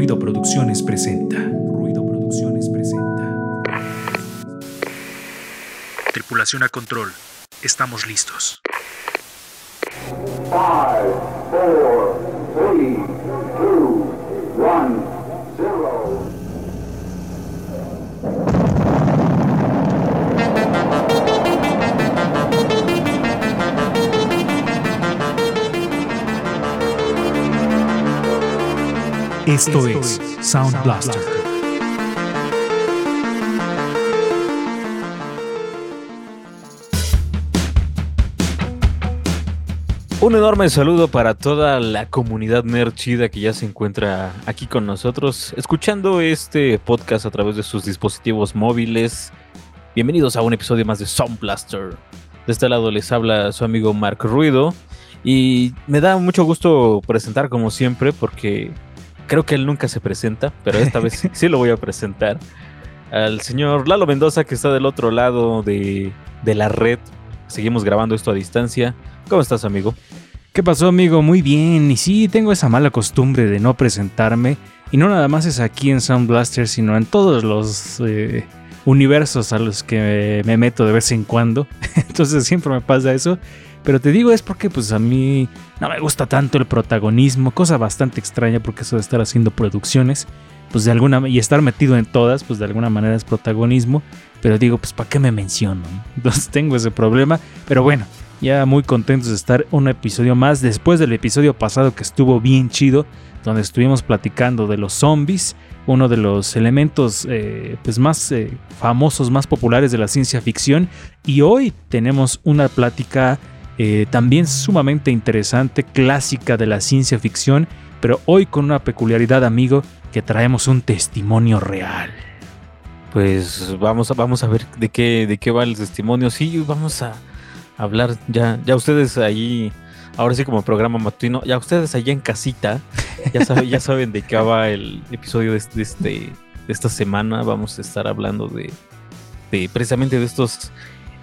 Ruido Producciones presenta. Ruido Producciones presenta. Tripulación a control. Estamos listos. 5, 4, 3, 2, 1, Esto es Sound Blaster. Un enorme saludo para toda la comunidad nerd chida que ya se encuentra aquí con nosotros, escuchando este podcast a través de sus dispositivos móviles. Bienvenidos a un episodio más de Sound Blaster. De este lado les habla su amigo Mark Ruido. Y me da mucho gusto presentar como siempre porque creo que él nunca se presenta, pero esta vez sí lo voy a presentar. Al señor Lalo Mendoza que está del otro lado de, de la red. Seguimos grabando esto a distancia. ¿Cómo estás, amigo? ¿Qué pasó, amigo? Muy bien. Y sí, tengo esa mala costumbre de no presentarme. Y no nada más es aquí en Sound Blaster, sino en todos los eh, universos a los que me meto de vez en cuando. Entonces siempre me pasa eso. Pero te digo es porque pues a mí no me gusta tanto el protagonismo, cosa bastante extraña porque eso de estar haciendo producciones, pues de alguna y estar metido en todas, pues de alguna manera es protagonismo, pero digo, pues ¿para qué me menciono? Entonces tengo ese problema, pero bueno, ya muy contentos de estar un episodio más después del episodio pasado que estuvo bien chido, donde estuvimos platicando de los zombies, uno de los elementos eh, pues más eh, famosos, más populares de la ciencia ficción, y hoy tenemos una plática eh, también sumamente interesante, clásica de la ciencia ficción, pero hoy con una peculiaridad, amigo, que traemos un testimonio real. Pues vamos a, vamos a ver de qué, de qué va el testimonio. Sí, vamos a hablar ya, ya ustedes ahí, ahora sí como programa matutino, ya ustedes allá en casita, ya, saben, ya saben de qué va el episodio de, este, de, este, esta semana. Vamos a estar hablando de, de precisamente de estos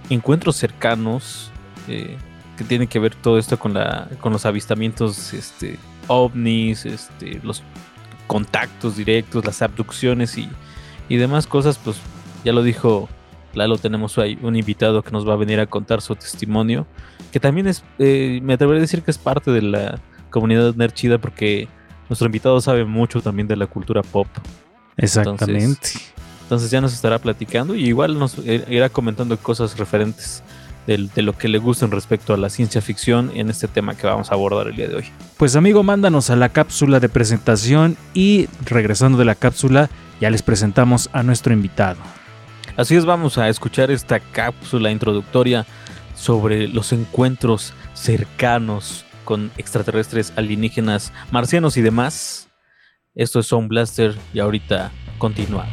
encuentros cercanos eh, que tienen que ver todo esto con, la, con los avistamientos este, ovnis, este, los contactos directos, las abducciones y, y demás cosas, pues ya lo dijo Lalo, tenemos ahí un invitado que nos va a venir a contar su testimonio, que también es, eh, me atrevería a decir que es parte de la comunidad nerd chida porque nuestro invitado sabe mucho también de la cultura pop. Exactamente. Entonces, entonces ya nos estará platicando y igual nos eh, irá comentando cosas referentes de, de, lo que le gustan respecto a la ciencia ficción en este tema que vamos a abordar el día de hoy. Pues amigo, mándanos a la cápsula de presentación y regresando de la cápsula ya les presentamos a nuestro invitado. Así es, vamos a escuchar esta cápsula introductoria sobre los encuentros cercanos con extraterrestres, alienígenas, marcianos y demás. Esto es Sound Blaster y ahorita continuamos.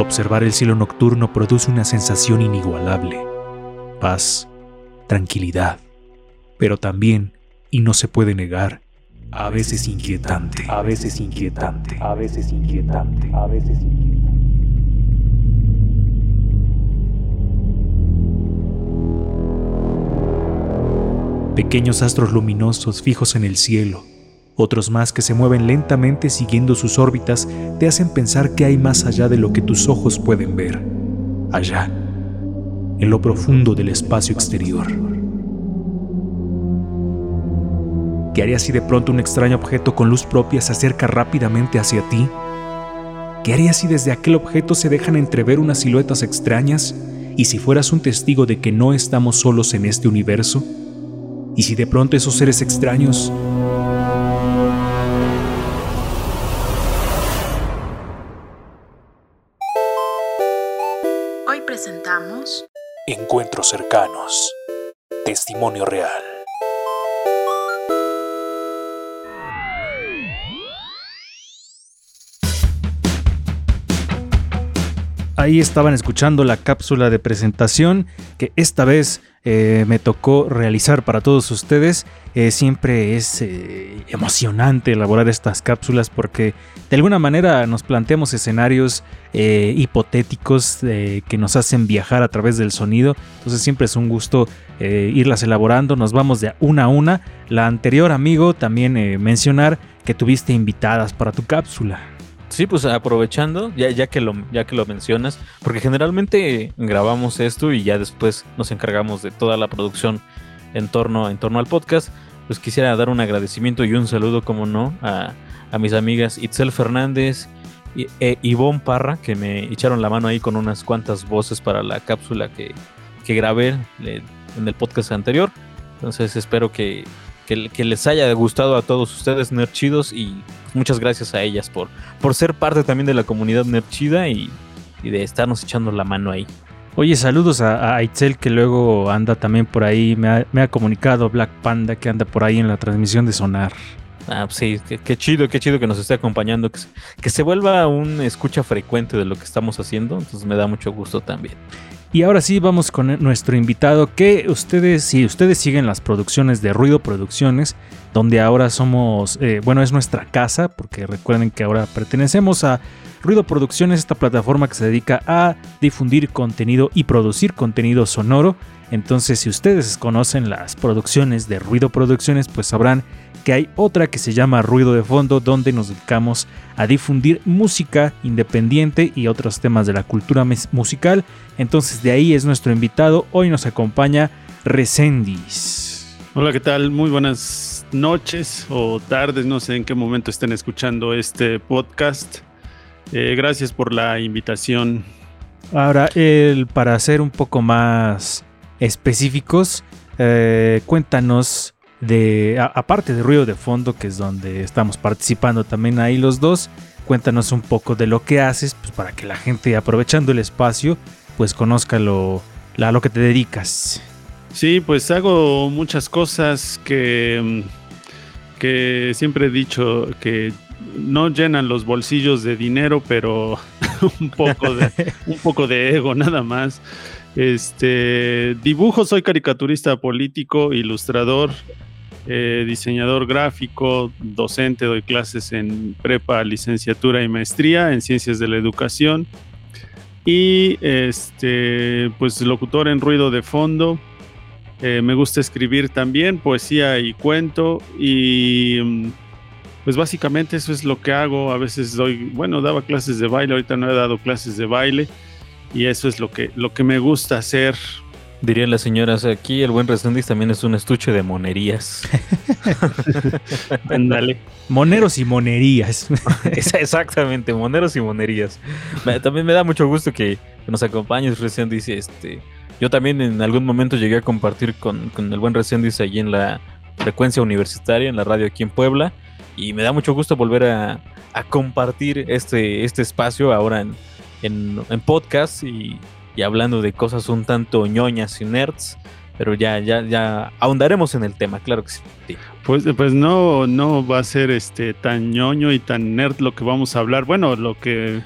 Observar el cielo nocturno produce una sensación inigualable. Paz, tranquilidad, pero también, y no se puede negar, a veces inquietante, a veces inquietante, a veces inquietante, a veces inquietante. Pequeños astros luminosos fijos en el cielo, otros más que se mueven lentamente siguiendo sus órbitas, te hacen pensar que hay más allá de lo que tus ojos pueden ver. Allá, en lo profundo del espacio exterior. ¿Qué harías si de pronto un extraño objeto con luz propia se acerca rápidamente hacia ti? ¿Qué harías si desde aquel objeto se dejan entrever unas siluetas extrañas? ¿Y si fueras un testigo de que no estamos solos en este universo? ¿Y si de pronto esos seres extraños Testimonio real. Ahí estaban escuchando la cápsula de presentación que esta vez eh, me tocó realizar para todos ustedes. Eh, siempre es eh, emocionante elaborar estas cápsulas porque de alguna manera nos planteamos escenarios hipotéticos que nos hacen viajar a través del sonido. Entonces siempre es un gusto irlas elaborando. Nos vamos de una a una. La anterior, amigo, también mencionar que tuviste invitadas para tu cápsula. Sí, pues aprovechando, ya, ya, que lo, ya que lo mencionas, porque generalmente grabamos esto y ya después nos encargamos de toda la producción en torno, en torno al podcast, pues quisiera dar un agradecimiento y un saludo, como no, a, mis amigas Itzel Fernández e Ivonne Parra, que me echaron la mano ahí con unas cuantas voces para la cápsula que, que grabé en el podcast anterior. Entonces espero que, que, les haya gustado a todos ustedes, Nerchidos, y muchas gracias a ellas por, por ser parte también de la comunidad Nerchida y, y de estarnos echando la mano ahí. Oye, saludos a, a Itzel que luego anda también por ahí. Me ha, me ha, comunicado Black Panda que anda por ahí en la transmisión de Sonar. Ah, pues sí, qué, chido, qué chido que nos esté acompañando, que, que se vuelva un escucha frecuente de lo que estamos haciendo. Entonces me da mucho gusto también. Y ahora sí vamos con nuestro invitado que ustedes, si ustedes siguen las producciones de Ruido Producciones, donde ahora somos, eh, bueno, es nuestra casa, porque recuerden que ahora pertenecemos a Ruido Producciones, esta plataforma que se dedica a difundir contenido y producir contenido sonoro. Entonces, si ustedes conocen las producciones de Ruido Producciones, pues sabrán que hay otra que se llama Ruido de Fondo, donde nos dedicamos a difundir música independiente y otros temas de la cultura musical. Entonces de ahí es nuestro invitado. Hoy nos acompaña Resendis. Hola, ¿qué tal? Muy buenas noches o tardes, no sé en qué momento estén escuchando este podcast. Eh, gracias por la invitación. Ahora, el, para ser un poco más específicos, eh, cuéntanos de, aparte de ruido de fondo, que es donde estamos participando también ahí los dos, cuéntanos un poco de lo que haces, pues para que la gente, aprovechando el espacio, pues conozca lo, a lo que te dedicas. Sí, pues hago muchas cosas que, que siempre he dicho que no llenan los bolsillos de dinero, pero un poco de, un poco de ego nada más. Este dibujo, soy caricaturista político, ilustrador, eh, diseñador gráfico, docente, doy clases en prepa, licenciatura y maestría en ciencias de la educación. Y este, pues locutor en ruido de fondo. Eh, me gusta escribir también poesía y cuento. Y mm, pues básicamente eso es lo que hago. A veces doy, bueno, daba clases de baile, ahorita no he dado clases de baile. Y eso es lo que, lo que me gusta hacer Dirían las señoras, aquí el buen Resendis también es un estuche de monerías. Ándale. Moneros y monerías. Exactamente, moneros y monerías. También me da mucho gusto que, nos acompañes, Resendis. Este, yo también en algún momento llegué a compartir con, el buen Resendis allí en la frecuencia universitaria, en la radio aquí en Puebla. Y me da mucho gusto volver a, compartir este, este espacio ahora en, en, en podcast y y hablando de cosas un tanto ñoñas y nerds, pero ya, ya, ya ahondaremos en el tema, claro que sí. Pues, pues no, no va a ser este tan ñoño y tan nerd lo que vamos a hablar. Bueno, lo que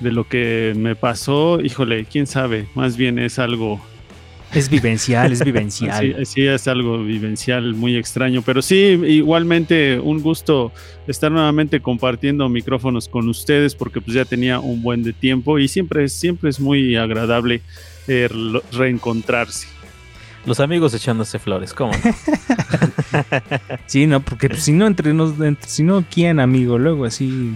de lo que me pasó, híjole, quién sabe, más bien es algo es vivencial, es vivencial. Sí, es algo vivencial muy extraño, pero sí, igualmente un gusto estar nuevamente compartiendo micrófonos con ustedes porque pues ya tenía un buen de tiempo y siempre, siempre es muy agradable eh, reencontrarse. Los amigos echándose flores, ¿cómo? sí, no, porque si no, entre, nos, si no, ¿quién, amigo? Luego así,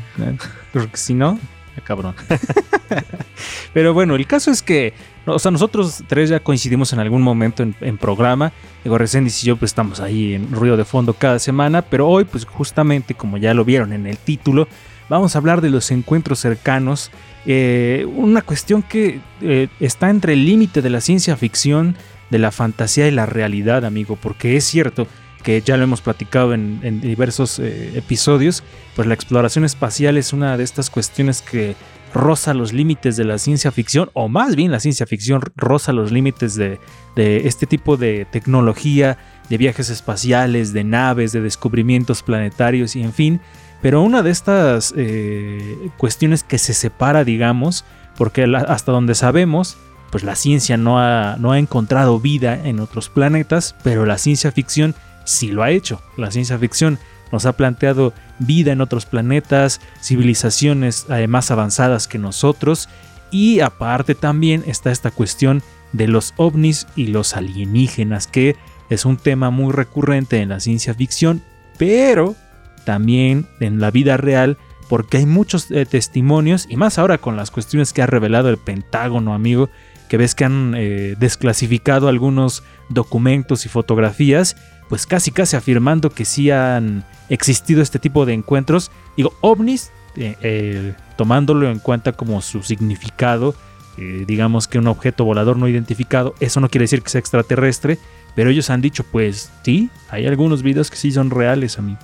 porque si no, cabrón. Pero bueno, el caso es que, o sea, nosotros tres ya coincidimos en algún momento en, programa. Digo, Reséndiz y yo pues estamos ahí en ruido de fondo cada semana, pero hoy pues justamente como ya lo vieron en el título, vamos a hablar de los encuentros cercanos. Eh, una cuestión que eh, está entre el límite de la ciencia ficción, de la fantasía y la realidad, amigo, porque es cierto que ya lo hemos platicado en, diversos eh, episodios, pues la exploración espacial es una de estas cuestiones que roza los límites de la ciencia ficción, o más bien la ciencia ficción roza los límites de, este tipo de tecnología, de viajes espaciales, de naves, de descubrimientos planetarios y en fin. Pero una de estas eh, cuestiones que se separa, digamos, porque hasta donde sabemos, pues la ciencia no ha, no ha encontrado vida en otros planetas, pero la ciencia ficción sí lo ha hecho. La ciencia ficción nos ha planteado vida en otros planetas, civilizaciones eh, más avanzadas que nosotros, y aparte también está esta cuestión de los ovnis y los alienígenas, que es un tema muy recurrente en la ciencia ficción, pero también en la vida real, porque hay muchos eh, testimonios, y más ahora con las cuestiones que ha revelado el Pentágono, amigo, que ves que han eh, desclasificado algunos documentos y fotografías, pues casi casi afirmando que sí han existido este tipo de encuentros. Digo, ovnis, eh, eh, tomándolo en cuenta como su significado, eh, digamos que un objeto volador no identificado, eso no quiere decir que sea extraterrestre, pero ellos han dicho, pues sí, hay algunos videos que sí son reales, amigo.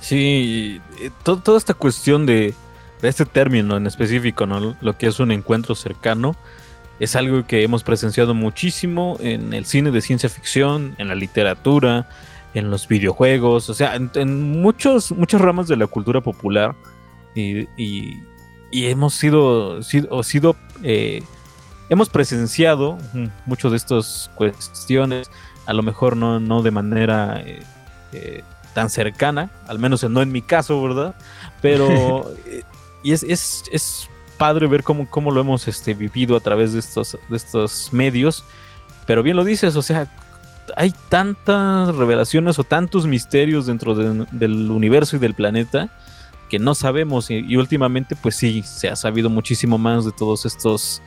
Sí, eh, to- toda esta cuestión de, de este término en específico, ¿no? Lo que es un encuentro cercano, es algo que hemos presenciado muchísimo en el cine de ciencia ficción, en la literatura, en los videojuegos, o sea, en, en muchos, muchas ramas de la cultura popular. Y, y- y hemos sido, sido, eh, hemos presenciado mm, muchas de estas cuestiones, a lo mejor no, no de manera eh, eh, tan cercana, al menos no en mi caso, ¿verdad? Pero y es, es, es padre ver cómo, cómo lo hemos este, vivido a través de estos, de estos medios. Pero bien lo dices, o sea, hay tantas revelaciones o tantos misterios dentro de- del universo y del planeta que no sabemos y, y últimamente pues sí, se ha sabido muchísimo más de todos estos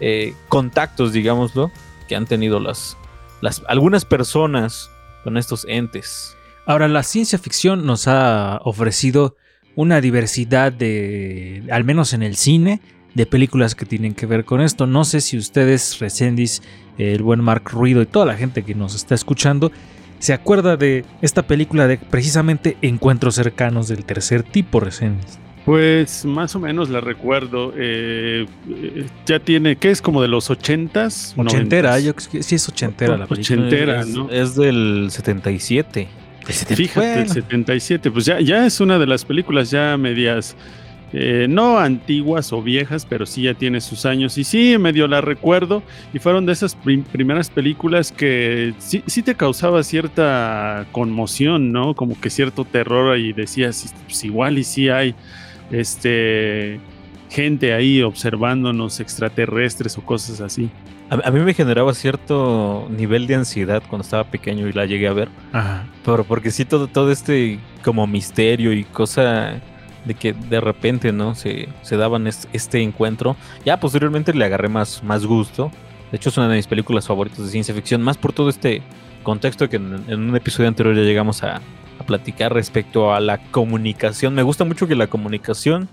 eh, contactos, digámoslo, que han tenido las, las algunas personas con estos entes. Ahora, la ciencia ficción nos ha ofrecido una diversidad de, al menos en el cine, de películas que tienen que ver con esto. No sé si ustedes, Recendis, el buen Mark Ruido y toda la gente que nos está escuchando, se acuerda de esta película de precisamente encuentros cercanos del tercer tipo, Recendis. Pues más o menos la recuerdo. eh, ya tiene, ¿qué es? Como de los ochentas. Ochentera, noventas. yo sí es ochentera la película. Ochentera, es, ¿no? es del 77. Fíjate, el Bueno. 77, pues ya, ya es una de las películas ya medias, eh, no antiguas o viejas, pero sí ya tiene sus años. Y sí, medio la recuerdo. Y fueron de esas prim- primeras películas que sí, sí te causaba cierta conmoción, ¿no? Como que cierto terror y decías, pues igual y sí hay este gente ahí observándonos extraterrestres o cosas así. A, a mí me generaba cierto nivel de ansiedad cuando estaba pequeño y la llegué a ver. Ajá. Pero porque sí, todo, todo este como misterio y cosa de que de repente, ¿no? Se, se daban es- este encuentro. Ya posteriormente le agarré más, más gusto. De hecho, es una de mis películas favoritas de ciencia ficción, más por todo este contexto que en, en un episodio anterior ya llegamos a, a platicar respecto a la comunicación. Me gusta mucho que la comunicación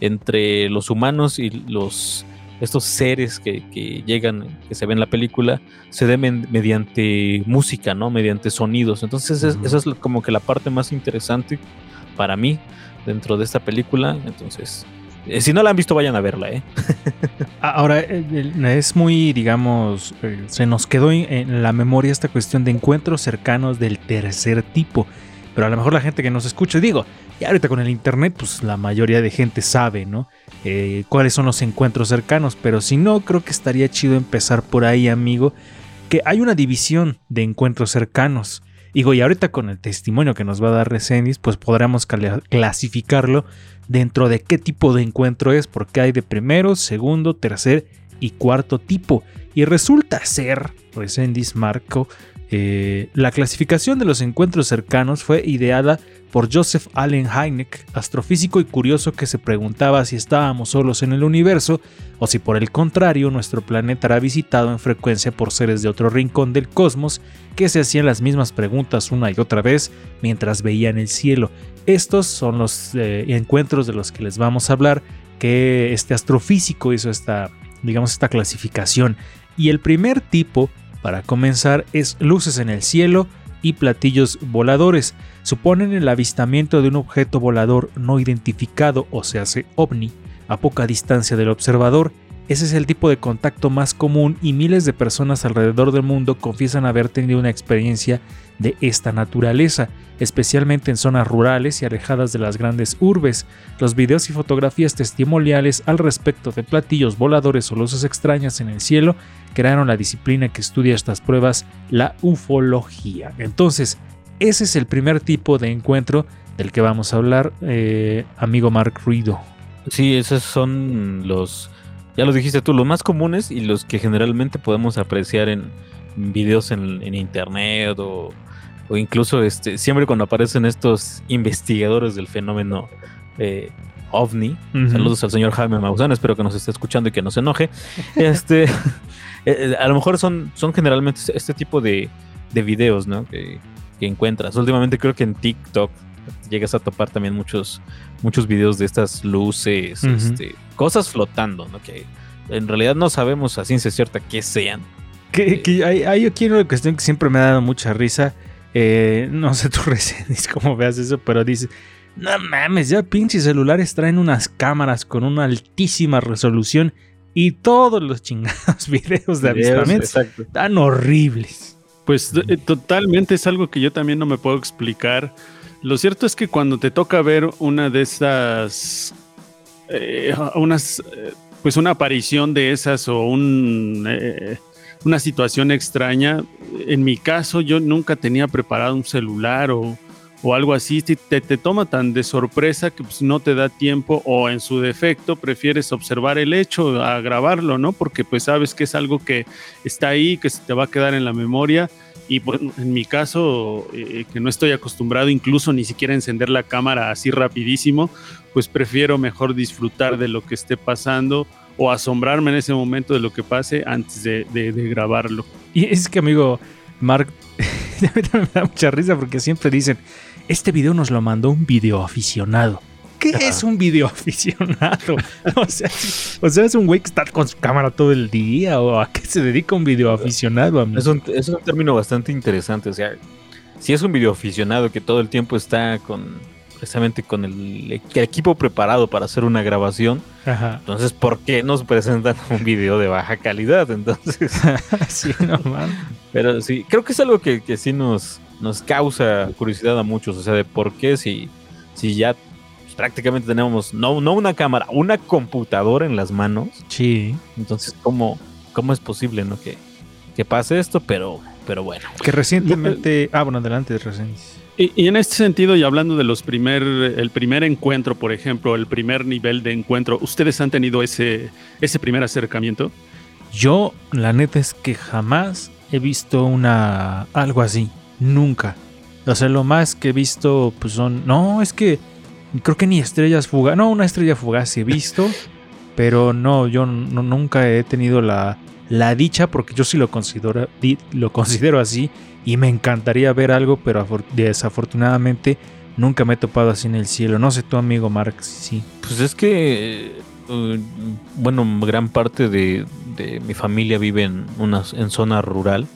entre los humanos y los estos seres que, que llegan, que se ven en la película, se dé men- mediante música, ¿no? Mediante sonidos. Entonces, es- esa es como que la parte más interesante para mí dentro de esta película. Entonces, eh, si no la han visto, vayan a verla, ¿eh? Ah, Ahora, eh, el- es muy, digamos, eh, se nos quedó en la memoria esta cuestión de encuentros cercanos del tercer tipo. Pero a lo mejor la gente que nos escucha, digo, y ahorita con el internet, pues la mayoría de gente sabe, ¿no? Eh, cuáles son los encuentros cercanos. Pero si no, creo que estaría chido empezar por ahí, amigo. Que hay una división de encuentros cercanos. Digo, y ahorita con el testimonio que nos va a dar Resenis, pues podremos clasificarlo dentro de qué tipo de encuentro es, porque hay de primero, segundo, tercer y cuarto tipo. Y resulta ser, Resendis Marco, eh, la clasificación de los encuentros cercanos fue ideada por Joseph Allen Hynek, astrofísico y curioso que se preguntaba si estábamos solos en el universo o si por el contrario nuestro planeta era visitado en frecuencia por seres de otro rincón del cosmos que se hacían las mismas preguntas una y otra vez mientras veían el cielo. Estos son los eh, encuentros de los que les vamos a hablar, que este astrofísico hizo esta, digamos, esta clasificación. Y el primer tipo, para comenzar, es luces en el cielo y platillos voladores. Suponen el avistamiento de un objeto volador no identificado, o se hace ovni, a poca distancia del observador, Ese es el tipo de contacto más común y miles de personas alrededor del mundo confiesan haber tenido una experiencia de esta naturaleza, especialmente en zonas rurales y alejadas de las grandes urbes. Los videos y fotografías testimoniales al respecto de platillos voladores o luces extrañas en el cielo crearon la disciplina que estudia estas pruebas, la ufología. Entonces, ese es el primer tipo de encuentro del que vamos a hablar, eh, amigo Mark Rido. Sí, esos son los, ya los dijiste tú, los más comunes y los que generalmente podemos apreciar en videos en, en internet o, o incluso este, siempre cuando aparecen estos investigadores del fenómeno eh, ovni. Saludos al señor Jaime Maussan, espero que nos esté escuchando y que no se enoje. Este, eh, a lo mejor son, son generalmente este tipo de, de videos, ¿no? Que, que encuentras. Últimamente creo que en TikTok llegas a topar también muchos, muchos videos de estas luces, Ujú. este, cosas flotando, ¿no? Que en realidad no sabemos a ciencia cierta qué sean. Que, que hay, hay aquí una cuestión que siempre me ha dado mucha risa. eh, no sé tu reseñas cómo veas eso, pero dices, no mames, ya pinches celulares traen unas cámaras con una altísima resolución y todos los chingados videos de avistamientos tan horribles. Pues eh, totalmente es algo que yo también no me puedo explicar. Lo cierto es que cuando te toca ver una de esas, eh, unas, eh, pues una aparición de esas o un, eh, una situación extraña, en mi caso yo nunca tenía preparado un celular o, o algo así, te, te, toma tan de sorpresa que pues, no te da tiempo o en su defecto prefieres observar el hecho a grabarlo, ¿no? Porque pues sabes que es algo que está ahí, que se te va a quedar en la memoria. Y pues, en mi caso, eh, que no estoy acostumbrado incluso ni siquiera a encender la cámara así rapidísimo, pues prefiero mejor disfrutar de lo que esté pasando o asombrarme en ese momento de lo que pase antes de, de- grabarlo. Y es que, amigo Mark, me da mucha risa porque siempre dicen, este video nos lo mandó un video aficionado. ¿Qué es un video aficionado? O sea, o sea, es un güey que está con su cámara todo el día o a qué se dedica un video aficionado, amigo? Es un, es un término bastante interesante. O sea, si es un video aficionado que todo el tiempo está con precisamente con el, equipo preparado para hacer una grabación, Ajá. entonces ¿por qué nos presentan un video de baja calidad? Entonces, sí, no pero sí, creo que es algo que, que sí nos, nos causa curiosidad a muchos. O sea, de por qué si, si ya pues, prácticamente tenemos no, no una cámara, una computadora en las manos. Sí. Entonces, ¿cómo, cómo es posible no que, que pase esto? Pero, pero bueno. Que recientemente. Ah, bueno, adelante, recién. Y, y en este sentido, y hablando de los primer, el primer encuentro, por ejemplo, el primer nivel de encuentro, ¿ustedes han tenido ese, ese primer acercamiento? Yo, la neta es que jamás he visto una. algo así. Nunca. O sea, lo más que he visto, pues son. No, es que. Creo que ni estrellas fugaces. No, una estrella fugaz he visto. pero no, yo no- nunca he tenido la, la dicha, porque yo sí lo considero, lo considero así. Y me encantaría ver algo, pero afor- desafortunadamente nunca me he topado así en el cielo. No sé tu amigo Mark, sí. Pues es que, eh, bueno, gran parte de, de mi familia vive en, una, en zona rural.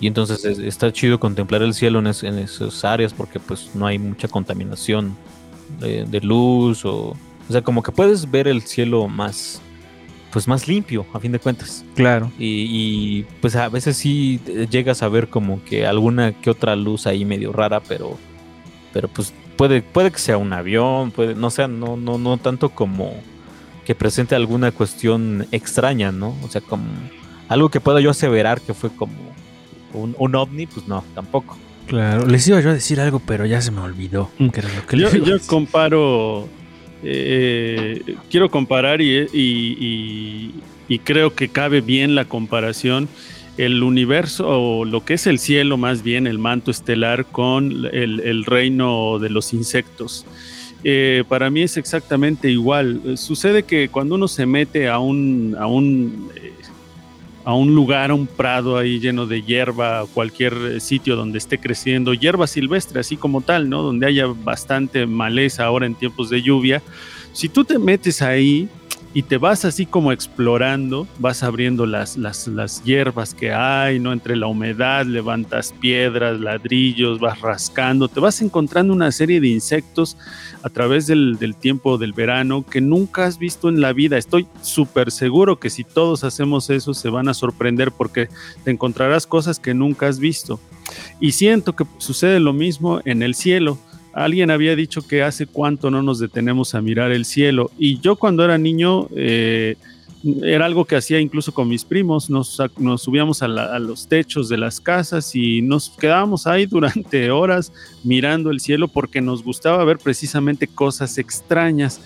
Y entonces es- está chido contemplar el cielo en, es- en esas áreas porque pues no hay mucha contaminación de, de luz o... O sea, como que puedes ver el cielo más, pues más limpio, a fin de cuentas. Claro. Y, y, pues a veces sí eh, llegas a ver como que alguna que otra luz ahí medio rara, pero, pero pues puede, puede que sea un avión, puede, no sea, no, no, no tanto como que presente alguna cuestión extraña, ¿no? O sea, como algo que pueda yo aseverar que fue como un, un ovni, pues no, tampoco. Claro, les iba yo a decir algo, pero ya se me olvidó. Mm. Que era lo que Yo, comparo, eh, quiero comparar y, y- y- y creo que cabe bien la comparación el universo o lo que es el cielo más bien, el manto estelar con el, el reino de los insectos. Eh, para mí es exactamente igual. Eh, Sucede que cuando uno se mete a un, a un, eh, a un lugar, a un prado ahí lleno de hierba, cualquier eh, sitio donde esté creciendo, hierba silvestre, así como tal, ¿no? Donde haya bastante maleza ahora en tiempos de lluvia. Si tú te metes ahí, y te vas así como explorando, vas abriendo las, las, las, hierbas que hay, ¿no? Entre la humedad, levantas piedras, ladrillos, vas rascando, te vas encontrando una serie de insectos a través del, del tiempo del verano que nunca has visto en la vida. Estoy súper seguro que si todos hacemos eso se van a sorprender porque te encontrarás cosas que nunca has visto. Y siento que sucede lo mismo en el cielo Alguien había dicho que hace cuánto no nos detenemos a mirar el cielo. Y yo cuando era niño, eh, era algo que hacía incluso con mis primos. Nos, nos subíamos a, a, los techos de las casas y nos quedábamos ahí durante horas mirando el cielo porque nos gustaba ver precisamente cosas extrañas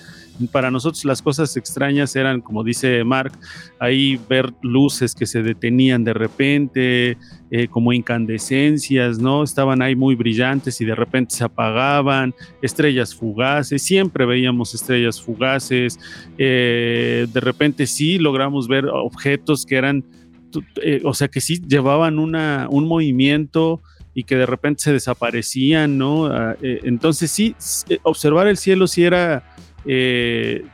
para nosotros las cosas extrañas eran, como dice Mark, ahí ver luces que se detenían de repente, eh, como incandescencias, ¿no? Estaban ahí muy brillantes y de repente se apagaban, estrellas fugaces, siempre veíamos estrellas fugaces, eh, de repente sí logramos ver objetos que eran, eh, o sea, que sí llevaban una, un movimiento y que de repente se desaparecían, ¿no? Ah, entonces sí, observar el cielo sí era eh,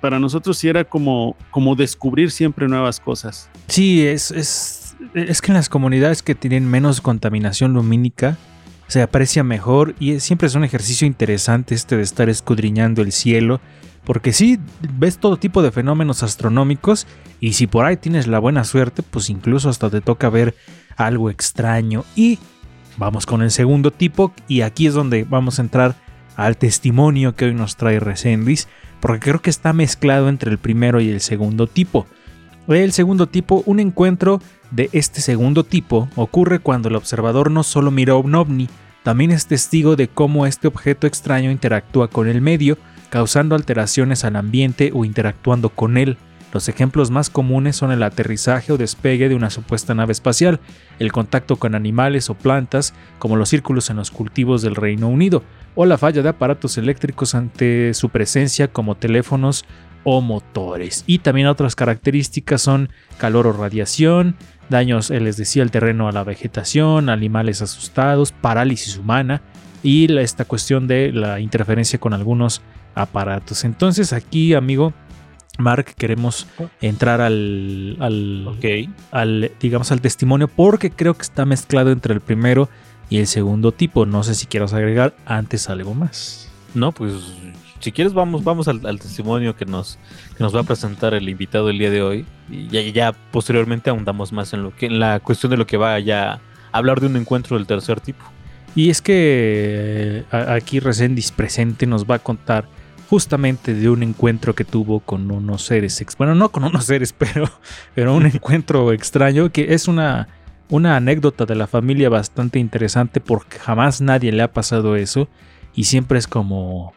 para nosotros sí era como, como descubrir siempre nuevas cosas. Sí, es, es, es que en las comunidades que tienen menos contaminación lumínica se aprecia mejor y siempre es un ejercicio interesante este de estar escudriñando el cielo, porque sí, ves todo tipo de fenómenos astronómicos y si por ahí tienes la buena suerte, pues incluso hasta te toca ver algo extraño. Y vamos con el segundo tipo y aquí es donde vamos a entrar al testimonio que hoy nos trae Resendis, porque creo que está mezclado entre el primero y el segundo tipo. El segundo tipo, un encuentro de este segundo tipo ocurre cuando el observador no solo mira un ovni, también es testigo de cómo este objeto extraño interactúa con el medio, causando alteraciones al ambiente o interactuando con él. Los ejemplos más comunes son el aterrizaje o despegue de una supuesta nave espacial, el contacto con animales o plantas, como los círculos en los cultivos del Reino Unido, o la falla de aparatos eléctricos ante su presencia como teléfonos o motores. Y también otras características son calor o radiación, daños, eh, les decía, el terreno a la vegetación, animales asustados, parálisis humana y esta cuestión de la interferencia con algunos aparatos. Entonces aquí, amigo, Mark, queremos entrar al, al, digamos, al testimonio porque creo que está mezclado entre el primero y el segundo tipo. No sé si quieras agregar antes algo más. No, pues si quieres vamos, vamos al, testimonio que nos, nos va a presentar el invitado el día de hoy y ya, ya posteriormente ahondamos más en lo que en la cuestión de lo que va a hablar de un encuentro del tercer tipo. Y es que eh, aquí Resendis presente nos va a contar justamente de un encuentro que tuvo con unos seres, bueno, no con unos seres, pero, pero un encuentro extraño que es una, una anécdota de la familia bastante interesante porque jamás nadie le ha pasado eso y siempre es como,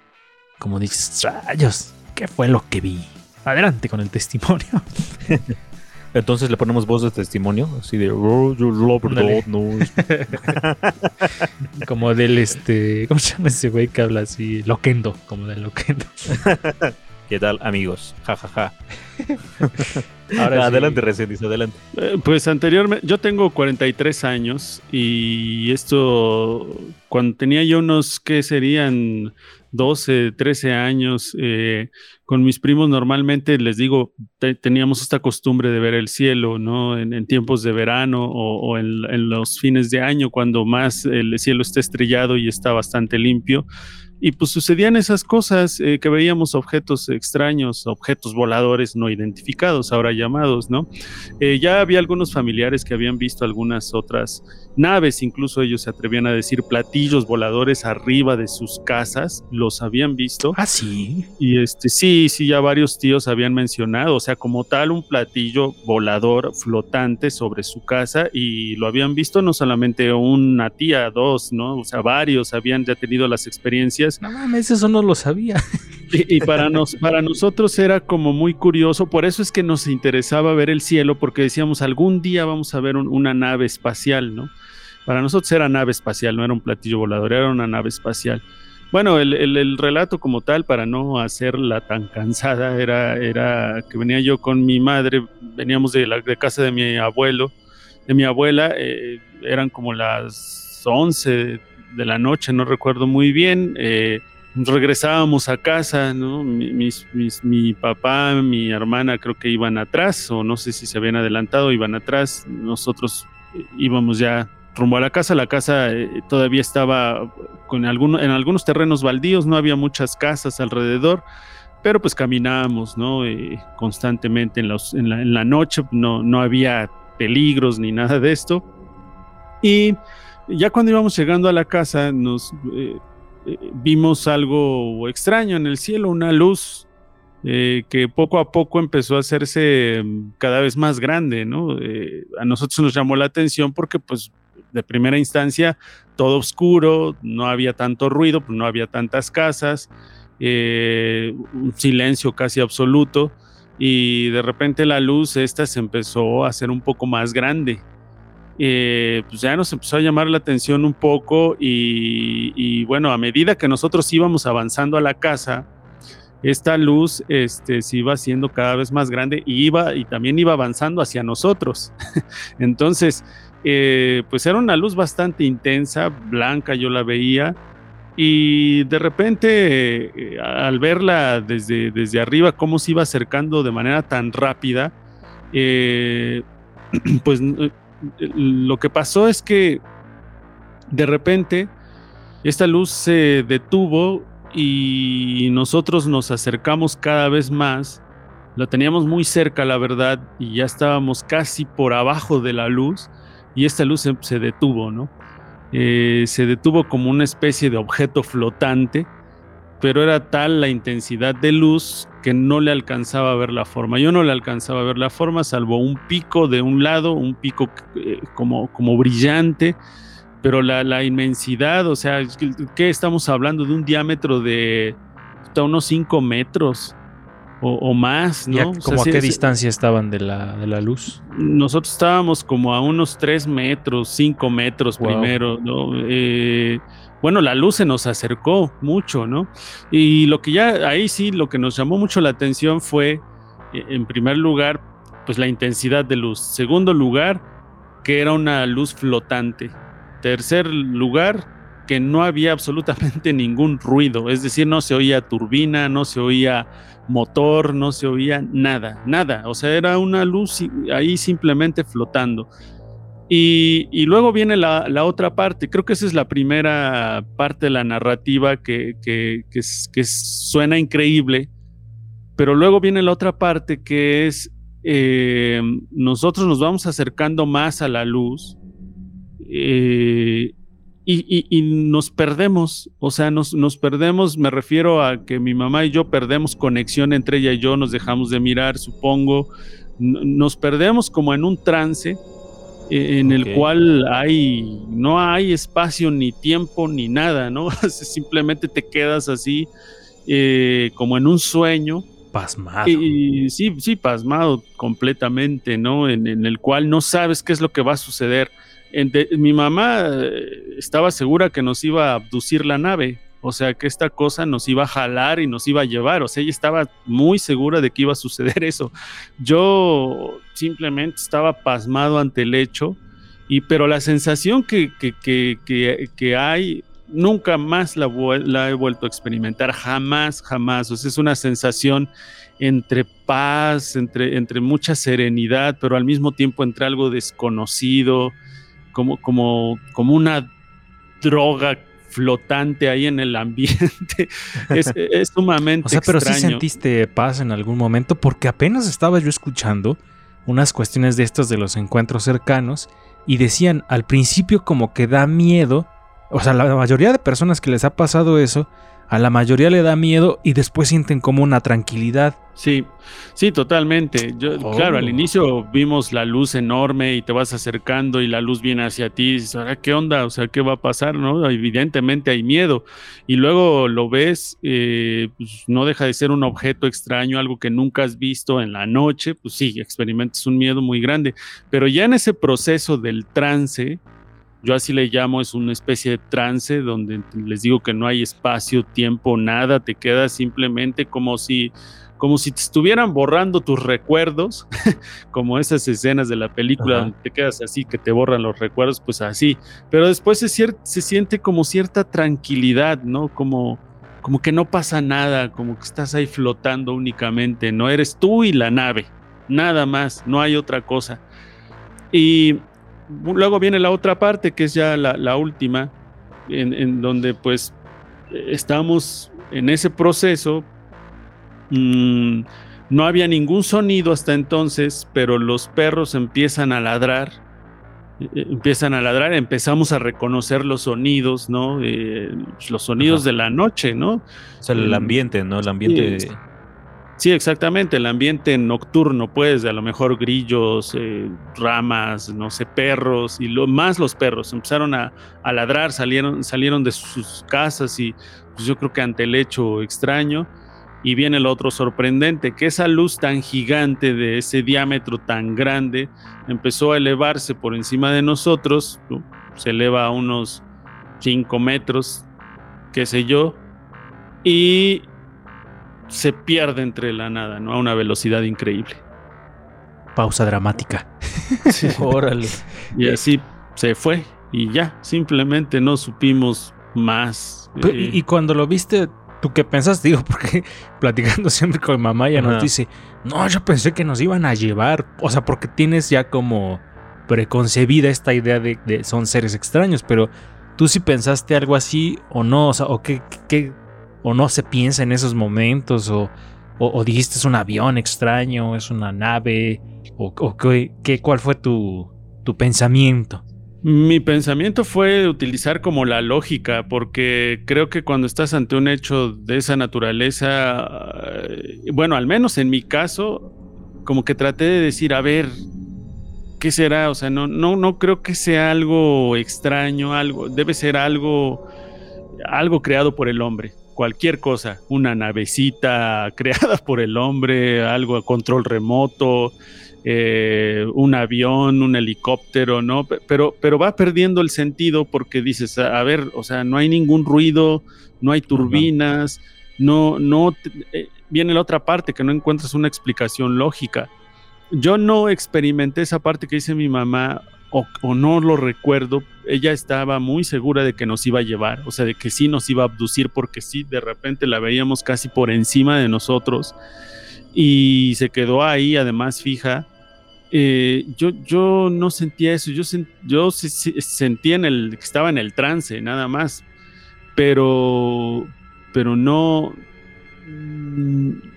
como dices, rayos, ¿qué fue lo que vi? Adelante con el testimonio. Entonces le ponemos voz de testimonio, así de como del este, ¿cómo se llama ese güey que habla así? Loquendo, como del Loquendo. ¿Qué tal, amigos? Ja, ja, ja. Ahora adelante, sí. adelante. Eh, pues anteriormente, yo tengo 43 años y esto, cuando tenía yo unos, ¿qué serían? 12, 13 años, eh, con mis primos normalmente les digo, teníamos esta costumbre de ver el cielo, ¿no? En, tiempos de verano o, en, en, los fines de año, cuando más el cielo está estrellado y está bastante limpio. Y pues sucedían esas cosas, eh, que veíamos objetos extraños, objetos voladores no identificados, ahora llamados, ¿no? Eh, ya había algunos familiares que habían visto algunas otras naves, incluso ellos se atrevían a decir platillos voladores arriba de sus casas, los habían visto. Ah, sí. Y este, sí, sí, ya varios tíos habían mencionado, o sea, como tal, un platillo volador flotante sobre su casa y lo habían visto no solamente una tía, dos, ¿no? O sea, varios habían ya tenido las experiencias no mames, eso no lo sabía. Y, para, nos, para nosotros era como muy curioso, por eso es que nos interesaba ver el cielo, porque decíamos, algún día vamos a ver una nave espacial, ¿no? Para nosotros era nave espacial, no era un platillo volador, era una nave espacial. Bueno, el, relato como tal, para no hacerla tan cansada, era, era que venía yo con mi madre, veníamos de la de casa de mi abuelo, de mi abuela, eh, eran como las 11 de la noche, no recuerdo muy bien. Eh, regresábamos a casa, ¿no? Mi, mis- mis- mi papá, mi hermana creo que iban atrás, o no sé si se habían adelantado, iban atrás. Nosotros eh, íbamos ya rumbo a la casa. La casa eh, todavía estaba con alguno- en algunos terrenos baldíos, no había muchas casas alrededor, pero pues caminábamos, ¿no? Constantemente en, los- en la, en la noche, no, no había peligros ni nada de esto. Y ya cuando íbamos llegando a la casa, nos eh, eh, vimos algo extraño en el cielo, una luz eh, que poco a poco empezó a hacerse mm, cada vez más grande, ¿no? A nosotros nos llamó la atención porque, pues, de primera instancia, todo oscuro, no había tanto ruido, no había tantas casas, un silencio casi absoluto, y de repente la luz esta se empezó a hacer un poco más grande eh, pues ya nos empezó a llamar la atención un poco y, bueno, a medida que nosotros íbamos avanzando a la casa, esta luz este, se iba haciendo cada vez más grande y iba y también iba avanzando hacia nosotros. Entonces, eh, pues era una luz bastante intensa, blanca, yo la veía. Y de repente, eh, al verla desde, desde arriba, cómo se iba acercando de manera tan rápida, eh, pues lo que pasó es que de repente esta luz se detuvo y nosotros nos acercamos cada vez más. La teníamos muy cerca, la verdad, y ya estábamos casi por abajo de la luz y esta luz se, detuvo, ¿no? Eh, se detuvo como una especie de objeto flotante, pero era tal la intensidad de luz que no le alcanzaba a ver la forma. Yo no le alcanzaba a ver la forma, salvo un pico de un lado, un pico eh, como, como brillante, pero la, la inmensidad, o sea, ¿qué estamos hablando? De un diámetro de hasta unos 5 metros o, o más, ¿Y a- ¿no? O sea, como sí, a qué sí, distancia estaban de la, de la luz? nosotros estábamos como a unos 3 metros, 5 metros Wow. primero, ¿no? Eh, bueno, la luz se nos acercó mucho, ¿no? Y lo que ya, ahí sí, lo que nos llamó mucho la atención fue, eh, en primer lugar, pues la intensidad de luz. Segundo lugar, que era una luz flotante. Tercer lugar, que no había absolutamente ningún ruido, es decir, no se oía turbina, no se oía motor, no se oía nada, nada. O sea, era una luz ahí simplemente flotando. Y, luego viene la, otra parte. Creo que esa es la primera parte de la narrativa que suena increíble. Pero luego viene la otra parte que es eh, nosotros nos vamos acercando más a la luz eh, y, y- y nos perdemos. O sea, nos, nos perdemos. Me refiero a que mi mamá y yo perdemos conexión entre ella y yo, nos dejamos de mirar, supongo. Nos perdemos como en un trance eh, en el cual hay no hay espacio ni tiempo ni nada, ¿no? Simplemente te quedas así eh, como en un sueño Pasmado. y, y sí, sí, pasmado completamente, ¿no? En, en el cual no sabes qué es lo que va a suceder. Mi mamá eh, estaba segura que nos iba a abducir la nave, o sea, que esta cosa nos iba a jalar y nos iba a llevar, o sea, ella estaba muy segura de que iba a suceder eso. Yo simplemente estaba pasmado ante el hecho, y, pero la sensación que, que, que, que, hay nunca más la, la he vuelto a experimentar, jamás, jamás. O sea, es una sensación entre paz, entre, entre mucha serenidad, pero al mismo tiempo entre algo desconocido, como, como, como una droga flotante ahí en el ambiente. es, es sumamente O sea, pero sí sentiste paz en algún momento porque apenas estaba yo escuchando unas cuestiones de estas de los encuentros cercanos y decían al principio como que da miedo, o sea, la mayoría de personas que les ha pasado eso, a la mayoría le da miedo y después sienten como una tranquilidad. Sí, sí, totalmente. Yo, Oh. Claro, al inicio vimos la luz enorme y te vas acercando y la luz viene hacia ti y dices, "Ahora, ¿qué onda? O sea, ¿qué va a pasar? ¿no? Evidentemente hay miedo. Y luego lo ves, eh, pues, no deja de ser un objeto extraño, algo que nunca has visto en la noche, pues sí, experimentas un miedo muy grande. Pero ya en ese proceso del trance, yo así le llamo, es una especie de trance donde les digo que no hay espacio, tiempo, nada, te quedas simplemente como si como si te estuvieran borrando tus recuerdos, como esas escenas de la película Ajá. donde te quedas así, que te borran los recuerdos, pues así. Pero después se, se siente como cierta tranquilidad, ¿no? Como, como que no pasa nada, como que estás ahí flotando únicamente, no eres tú y la nave, nada más, no hay otra cosa. Y luego viene la otra parte, que es ya la, última, en, donde pues estamos en ese proceso. Mm, no había ningún sonido hasta entonces, pero los perros empiezan a ladrar. Eh, eh, empiezan a ladrar, empezamos a reconocer los sonidos, ¿no? Eh, los sonidos de la noche, ¿no? O sea, el ambiente, ¿no? El ambiente. Sí, exactamente, el ambiente nocturno, pues, a lo mejor grillos, ramas, no sé, perros, y lo, más los perros empezaron a, a, ladrar, salieron, salieron de sus casas y pues, yo creo que ante el hecho extraño, y viene el otro sorprendente, que esa luz tan gigante de ese diámetro tan grande empezó a elevarse por encima de nosotros, se eleva a unos 5 metros, qué sé yo, y se pierde entre la nada, ¿no? A una velocidad increíble. Pausa dramática. Órale. Y así se fue y ya, simplemente no supimos más. y, cuando lo viste, ¿Tú qué pensas? Digo, porque platicando siempre con mamá, ella nos dice, no, yo pensé que nos iban a llevar. O sea, porque tienes ya como preconcebida esta idea de, de son seres extraños, pero tú sí pensaste algo así o no, o sea, o qué, qué o no se piensa en esos momentos, o, o, dijiste es un avión extraño, es una nave, o, o qué, cuál fue tu, tu pensamiento. Mi pensamiento fue utilizar como la lógica, porque creo que cuando estás ante un hecho de esa naturaleza, eh, bueno, al menos en mi caso, como que traté de decir, a ver, ¿qué será? O sea, no, no, no creo que sea algo extraño, algo, debe ser algo, algo creado por el hombre. Cualquier cosa, una navecita creada por el hombre, algo a control remoto, eh, un avión, un helicóptero, ¿no? Pero, pero va perdiendo el sentido porque dices, a, ver, o sea, no hay ningún ruido, no hay turbinas, no, no, eh, viene la otra parte que no encuentras una explicación lógica. Yo no experimenté esa parte que dice mi mamá, o, no lo recuerdo, ella estaba muy segura de que nos iba a llevar, o sea, de que sí nos iba a abducir, porque sí, de repente la veíamos casi por encima de nosotros y se quedó ahí, además fija. Eh, yo, yo no sentía eso, yo, yo sentía en el, que estaba en el trance, nada más, pero, pero no, mm,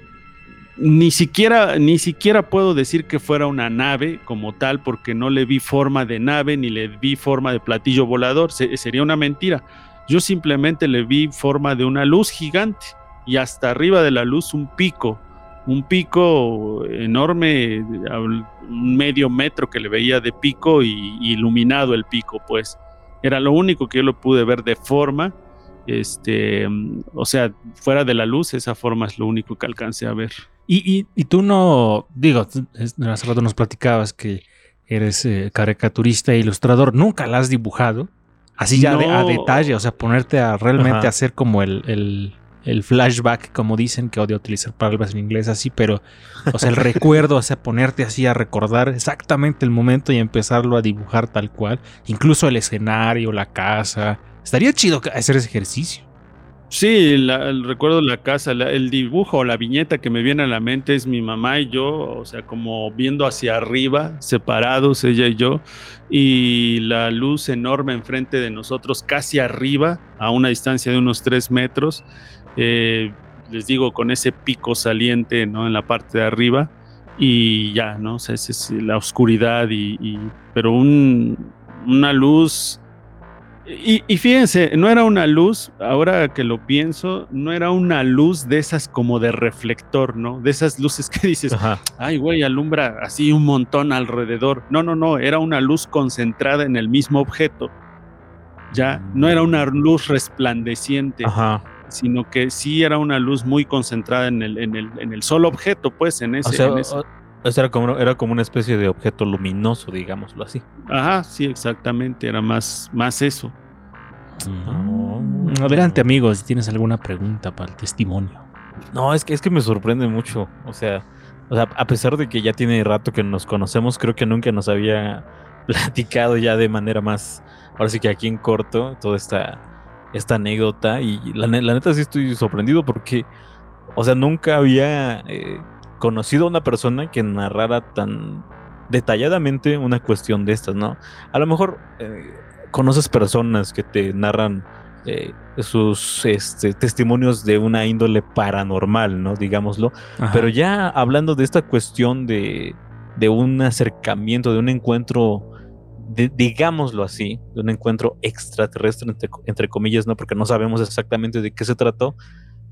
ni siquiera, ni siquiera puedo decir que fuera una nave como tal, porque no le vi forma de nave, ni le vi forma de platillo volador, sería una mentira. Yo simplemente le vi forma de una luz gigante y hasta arriba de la luz un pico un pico enorme, un medio metro que le veía de pico y, iluminado el pico, pues era lo único que yo lo pude ver de forma, este, o sea, fuera de la luz, esa forma es lo único que alcancé a ver. Y, tú no, digo, hace rato nos platicabas que eres eh, caricaturista e ilustrador, nunca la has dibujado, así ya a detalle, o sea, ponerte a realmente hacer como el el flashback, como dicen, que odio utilizar palabras en inglés así, pero, o sea, el recuerdo, o sea, ponerte así a recordar exactamente el momento y empezarlo a dibujar tal cual, incluso el escenario, la casa. Estaría chido hacer ese ejercicio. Sí, el recuerdo la casa, el dibujo o la viñeta que me viene a la mente es mi mamá y yo, o sea, como viendo hacia arriba, separados ella y yo, y la luz enorme enfrente de nosotros, casi arriba, a una distancia de unos tres metros, eh, les digo, con ese pico saliente ¿no? en la parte de arriba y ya, ¿no? O sea, es la oscuridad y, pero una luz y, y, fíjense, no era una luz, ahora que lo pienso, no era una luz de esas como de reflector, ¿no? De esas luces que dices, ay, güey, alumbra así un montón alrededor. No, no, no, era una luz concentrada en el mismo objeto. Ya, no era una luz resplandeciente. Ajá sino que sí era una luz muy concentrada en el, en el, en el solo objeto, pues, en ese. O sea, era, como, era como una especie de objeto luminoso, digámoslo así. Ajá, sí, exactamente, era más, más eso. Mm. Adelante, amigos, si tienes alguna pregunta para el testimonio. No, es que, es que me sorprende mucho. O sea, o sea, a pesar de que ya tiene rato que nos conocemos, creo que nunca nos había platicado ya de manera más, ahora sí que aquí en corto, toda esta esta anécdota y la neta sí estoy sorprendido porque, o sea, nunca había eh, conocido a una persona que narrara tan detalladamente una cuestión de estas, ¿no? A lo mejor eh, conoces personas que te narran eh, sus este, testimonios de una índole paranormal, ¿no? Digámoslo. Ajá. Pero ya hablando de esta cuestión de, de un acercamiento, de un encuentro, de- digámoslo así, de un encuentro extraterrestre, entre, entre comillas, ¿no? Porque no sabemos exactamente de qué se trató.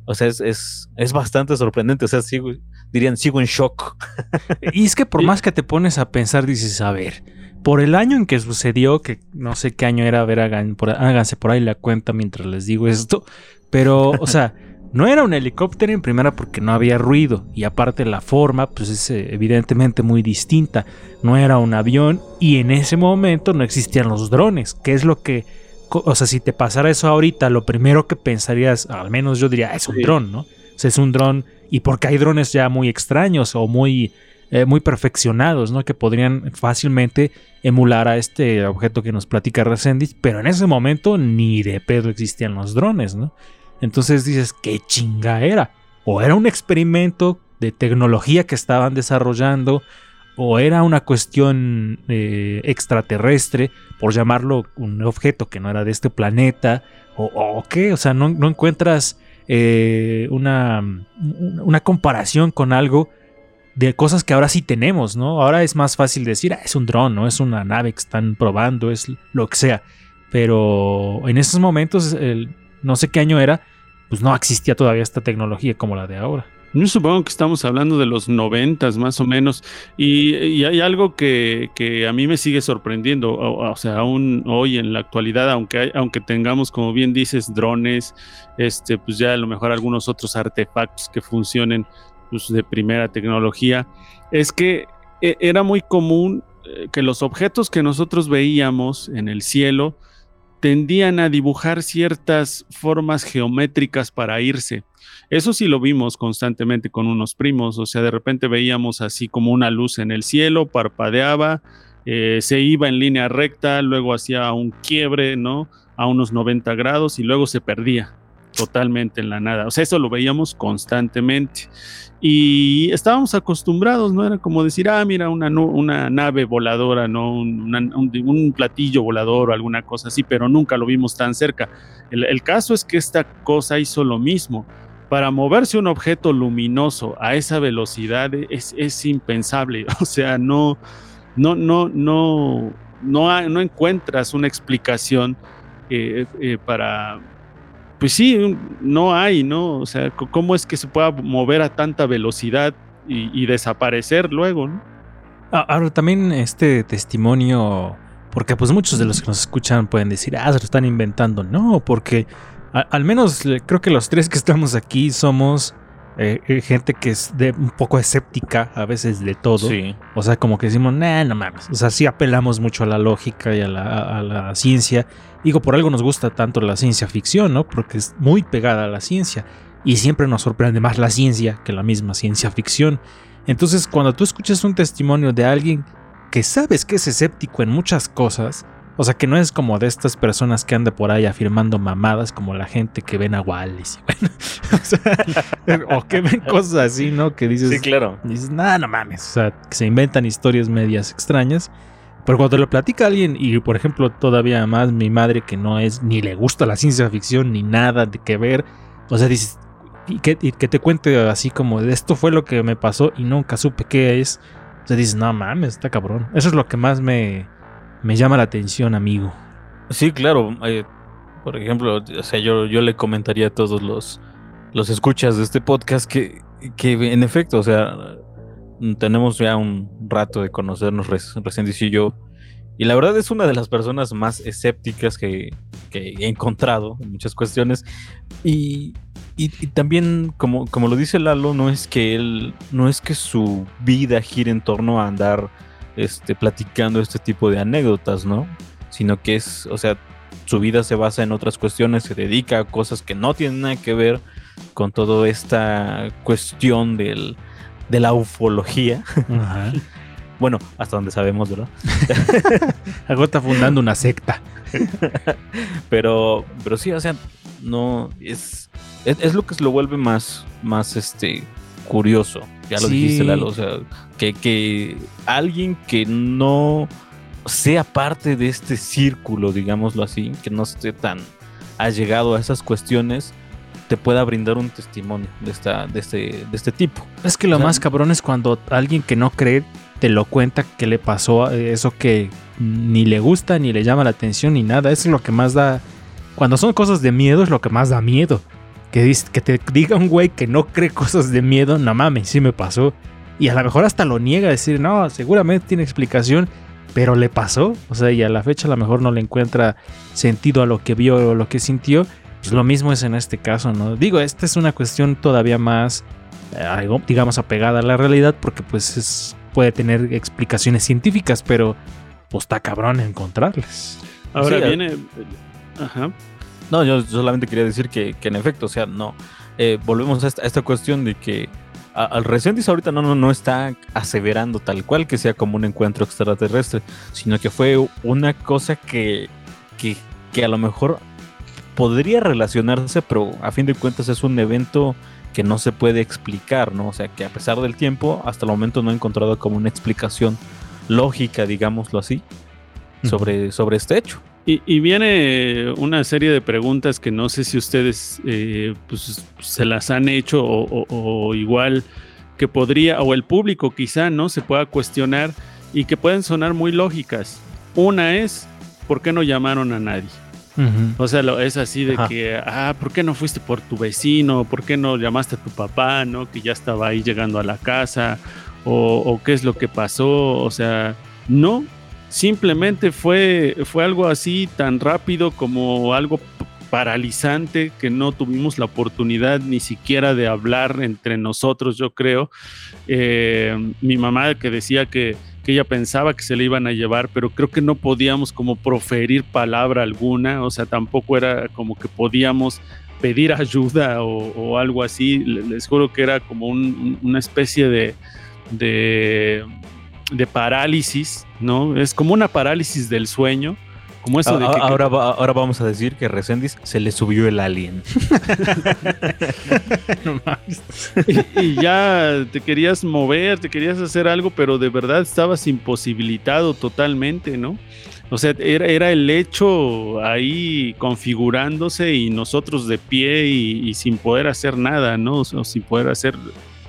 O sea, es, es, es bastante sorprendente. O sea, sigo, dirían, sigo en shock. Y es que por más que te pones a pensar, dices, a ver, por el año en que sucedió, que no sé qué año era, a ver, hagan por, háganse por ahí la cuenta mientras les digo esto, pero, o sea, no era un helicóptero en primera porque no había ruido, y aparte la forma, pues es eh, evidentemente muy distinta, no era un avión, y en ese momento no existían los drones, que es lo que, o sea, si te pasara eso ahorita, lo primero que pensarías, al menos yo diría, "Ah, es un Sí. dron, ¿no? O sea, es un dron, y porque hay drones ya muy extraños o muy eh, muy perfeccionados, ¿no? Que podrían fácilmente emular a este objeto que nos platica Resendiz, pero en ese momento ni de pedo existían los drones, ¿no? Entonces dices, ¿qué chinga era? O era un experimento de tecnología que estaban desarrollando, o era una cuestión eh, extraterrestre, por llamarlo un objeto que no era de este planeta, o, qué, o sea, no, no encuentras eh, una, una comparación con algo de cosas que ahora sí tenemos, ¿no? Ahora es más fácil decir, ah, es un dron, ¿no? Es una nave que están probando, es lo que sea. Pero en esos momentos, el- no sé qué año era, pues no existía todavía esta tecnología como la de ahora. Yo supongo que estamos hablando de los noventas más o menos. Y, hay algo que, que a mí me sigue sorprendiendo, o, o sea, aún hoy en la actualidad, aunque, hay- aunque tengamos, como bien dices, drones, este, pues ya a lo mejor algunos otros artefactos que funcionen pues, de primera tecnología, es que eh, era muy común eh, que los objetos que nosotros veíamos en el cielo tendían a dibujar ciertas formas geométricas para irse. Eso sí lo vimos constantemente con unos primos, o sea, de repente veíamos así como una luz en el cielo, parpadeaba, eh, se iba en línea recta, luego hacía un quiebre, ¿no? A unos 90 grados y luego se perdía totalmente en la nada. O sea, eso lo veíamos constantemente. Y estábamos acostumbrados, ¿no? Era como decir, ah, mira, una, una nave voladora, ¿no? Un, platillo volador o alguna cosa así, pero nunca lo vimos tan cerca. El, caso es que esta cosa hizo lo mismo. Para moverse un objeto luminoso a esa velocidad es, es impensable. O sea, no, no, no, no, no, no encuentras una explicación eh, eh, para. Pues sí, no hay, ¿no? O sea, ¿cómo es que se pueda mover a tanta velocidad y, desaparecer luego, ¿no? Ah, Ahora también este testimonio, porque pues muchos de los que nos escuchan pueden decir, ah, se lo están inventando. No, porque al menos eh, creo que los tres que estamos aquí somos eh, eh, gente que es de un poco escéptica a veces de todo. Sí. O sea, como que decimos, nah, no mames. O sea, sí apelamos mucho a la lógica y a la, a la ciencia. Digo, por algo nos gusta tanto la ciencia ficción, ¿no? Porque es muy pegada a la ciencia. Y siempre nos sorprende más la ciencia que la misma ciencia ficción. Entonces, cuando tú escuchas un testimonio de alguien que sabes que es escéptico en muchas cosas, o sea, que no es como de estas personas que anda por ahí afirmando mamadas como la gente que ven a Wallis. bueno, o, sea, o que ven cosas así, ¿no? Que dices, Sí, claro. dices, nada, no mames. O sea, que se inventan historias medias extrañas. Pero cuando lo platica alguien, y por ejemplo, todavía más mi madre que no es, ni le gusta la ciencia ficción, ni nada de que ver. O sea, dices, y que, y que te cuente así como, de esto fue lo que me pasó y nunca supe qué es. O sea, dices, no mames, está cabrón. Eso es lo que más me, me llama la atención, amigo. Sí, claro. eh, por ejemplo, o sea, yo, yo le comentaría a todos los, los escuchas de este podcast que, que en efecto, o sea, tenemos ya un rato de conocernos Resendiz y yo. Y la verdad es una de las personas más escépticas que, que he encontrado en muchas cuestiones. Y, y- y también, como, como lo dice Lalo, no es que él, no es que su vida gire en torno a andar este, platicando este tipo de anécdotas, ¿no? Sino que es, o sea, su vida se basa en otras cuestiones, se dedica a cosas que no tienen nada que ver con toda esta cuestión del, de la ufología. Ajá. Bueno, hasta donde sabemos, ¿verdad? Algo está fundando una secta. pero, pero sí, o sea, no es, es, es lo que se lo vuelve más, más este curioso. Ya lo Sí. dijiste, Lalo. O sea, que, que alguien que no sea parte de este círculo, digámoslo así, que no esté tan allegado a esas cuestiones, te pueda brindar un testimonio de, esta, de, este, de este tipo. Es que lo O sea, más cabrón es cuando alguien que no cree te lo cuenta que le pasó eh, eso que ni le gusta, ni le llama la atención, ni nada. Eso es lo que más da. Cuando son cosas de miedo, es lo que más da miedo. Que, dis- que te diga un güey que no cree cosas de miedo, no mames, sí me pasó. Y a lo mejor hasta lo niega, decir, no, seguramente tiene explicación, pero le pasó. O sea, y a la fecha a lo mejor no le encuentra sentido a lo que vio o lo que sintió. Pues lo mismo es en este caso, ¿no? Digo, esta es una cuestión todavía más eh, algo, digamos, apegada a la realidad, porque pues es- puede tener explicaciones científicas, pero pues está cabrón encontrarlas. Ahora viene. Ajá. No, yo solamente quería decir que, que en efecto, o sea, no. eh, volvemos a esta, a esta cuestión de que al Resendiz ahorita no, no, no está aseverando tal cual que sea como un encuentro extraterrestre, sino que fue una cosa que, que, que a lo mejor podría relacionarse, pero a fin de cuentas es un evento que no se puede explicar, ¿no? O sea, que a pesar del tiempo, hasta el momento no he encontrado como una explicación lógica, digámoslo así, sobre, sobre este hecho. Y, y viene una serie de preguntas que no sé si ustedes eh, pues, se las han hecho o, o- o igual que podría, o el público quizá, ¿no? Se pueda cuestionar y que pueden sonar muy lógicas. Una es, ¿por qué no llamaron a nadie? O sea, lo- es así de Ajá. que, ah, ¿por qué no fuiste por tu vecino? ¿Por qué no llamaste a tu papá, no? Que ya estaba ahí llegando a la casa. O, o qué es lo que pasó. O sea, no. Simplemente fue, fue algo así tan rápido como algo paralizante que no tuvimos la oportunidad ni siquiera de hablar entre nosotros, yo creo. Eh, mi mamá que decía que, que ella pensaba que se le iban a llevar, pero creo que no podíamos como proferir palabra alguna, o sea, tampoco era como que podíamos pedir ayuda o, algo así, Le- les juro que era como un- un- una especie de, de parálisis, ¿no? Es como una parálisis del sueo, como eso de que... ahora, va- ahora vamos a decir que Resendiz se le subió el alien. y, y ya te querías mover, te querías hacer algo, pero de verdad estabas imposibilitado totalmente, ¿no? O sea, era, era el hecho ahí configurándose y nosotros de pie y, y sin poder hacer nada, ¿no? O sea, sin poder hacer,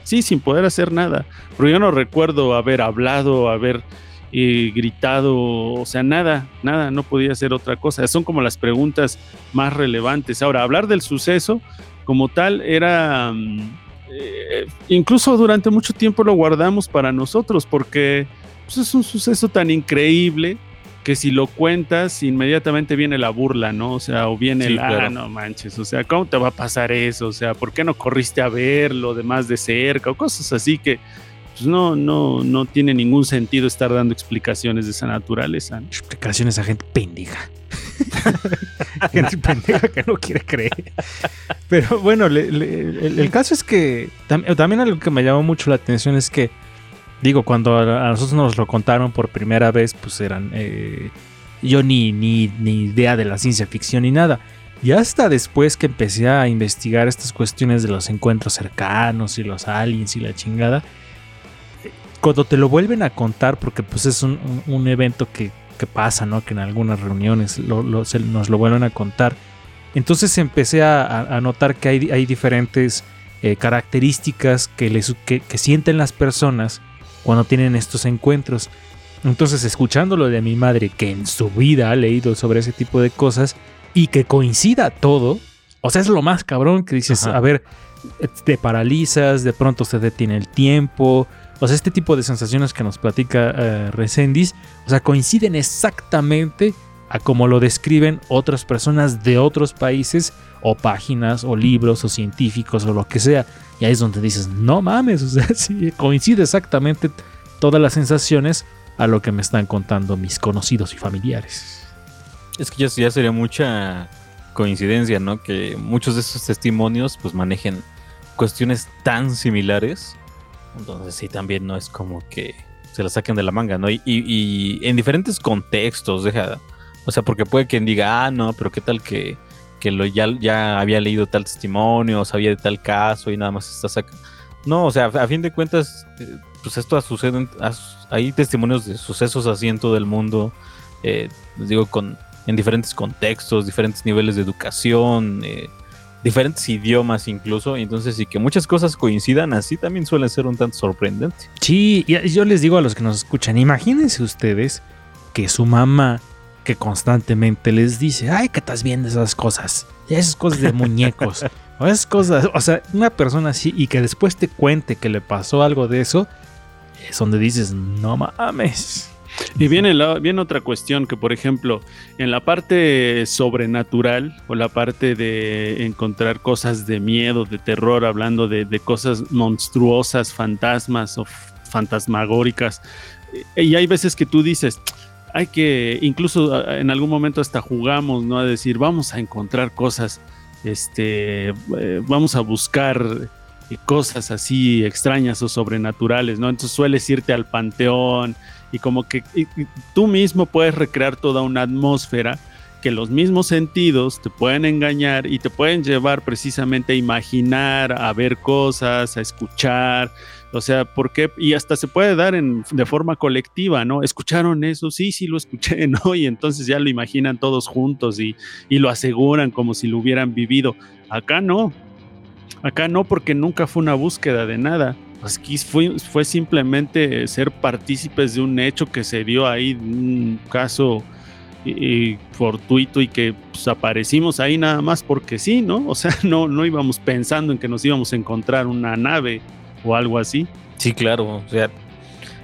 sí, sin poder hacer nada. Pero yo no recuerdo haber hablado, haber eh, gritado, o sea, nada, nada, no podía hacer otra cosa. Son como las preguntas más relevantes. Ahora, hablar del suceso como tal era, mm, eh, incluso durante mucho tiempo lo guardamos para nosotros porque pues, es un suceso tan increíble que si lo cuentas inmediatamente viene la burla, ¿no? O sea, o viene Sí, el, ah, no manches, o sea, ¿cómo te va a pasar eso? O sea, ¿por qué no corriste a verlo de más de cerca? O cosas así que pues no, no, no tiene ningún sentido estar dando explicaciones de esa naturaleza. ¿no? Explicaciones a gente pendeja. gente pendeja que no quiere creer. Pero bueno, le- le- el, el caso es que tam- también algo que me llamó mucho la atención es que, digo, cuando a, nosotros nos lo contaron por primera vez, pues eran. eh, yo ni, ni, ni idea de la ciencia ficción ni nada. Y hasta después que empecé a investigar estas cuestiones de los encuentros cercanos y los aliens y la chingada, cuando te lo vuelven a contar, porque pues es un, un- un evento que, que pasa, ¿no? Que en algunas reuniones lo- lo- se- nos lo vuelven a contar. Entonces empecé a, notar que hay, hay diferentes eh, características que, les, que, que sienten las personas cuando tienen estos encuentros. Entonces, escuchándolo de mi madre, que en su vida ha leído sobre ese tipo de cosas y que coincida todo, o sea, es lo más cabrón que dices, Ajá. a ver, te paralizas, de pronto se detiene el tiempo, o sea, este tipo de sensaciones que nos platica eh, Resendiz, o sea, coinciden exactamente a como lo describen otras personas de otros países, o páginas, o libros, o científicos, o lo que sea. Y ahí es donde dices, no mames, o sea, sí, coincide exactamente todas las sensaciones a lo que me están contando mis conocidos y familiares. Es que ya, ya sería mucha coincidencia, ¿no? Que muchos de esos testimonios pues manejen cuestiones tan similares. Entonces sí, también no es como que se la saquen de la manga, ¿no? Y, y- en diferentes contextos, deja, O sea, porque puede quien diga, ah, no, pero qué tal que, que lo, ya, ya había leído tal testimonio, o sabía de tal caso y nada más está sacando. No, o sea, a fin de cuentas, eh, pues esto sucede, hay testimonios de sucesos así en todo el mundo, eh, les digo, con, en diferentes contextos, diferentes niveles de educación, eh, diferentes idiomas incluso, entonces y que muchas cosas coincidan así también suele ser un tanto sorprendente. Sí, y yo les digo a los que nos escuchan, imagínense ustedes que su mamá que constantemente les dice, ay, que estás viendo esas cosas, esas cosas de muñecos, o esas cosas, o sea, una persona así y que después te cuente que le pasó algo de eso, es donde dices, no mames. Y viene, otra cuestión que, por ejemplo, en la parte sobrenatural o la parte de encontrar cosas de miedo, de terror, hablando de, cosas monstruosas, fantasmas o fantasmagóricas, eh, y hay veces que tú dices, hay que, incluso en algún momento hasta jugamos, ¿no? A decir, vamos a encontrar cosas, este, eh, vamos a buscar cosas así extrañas o sobrenaturales, ¿no? Entonces sueles irte al panteón y como que tú mismo puedes recrear toda una atmósfera que los mismos sentidos te pueden engañar y te pueden llevar precisamente a imaginar, a ver cosas, a escuchar. O sea, ¿por qué? Y hasta se puede dar en, de forma colectiva, ¿no? ¿Escucharon eso? Sí, sí, lo escuché, ¿no? Y entonces ya lo imaginan todos juntos y, y lo aseguran como si lo hubieran vivido. Acá no. Acá no, porque nunca fue una búsqueda de nada Aquí fue, simplemente ser partícipes de un hecho que se dio ahí, un caso fortuito y que pues, aparecimos ahí nada más porque sí, ¿no? O sea, no, no íbamos pensando en que nos íbamos a encontrar una nave o algo así. Sí, claro, o sea,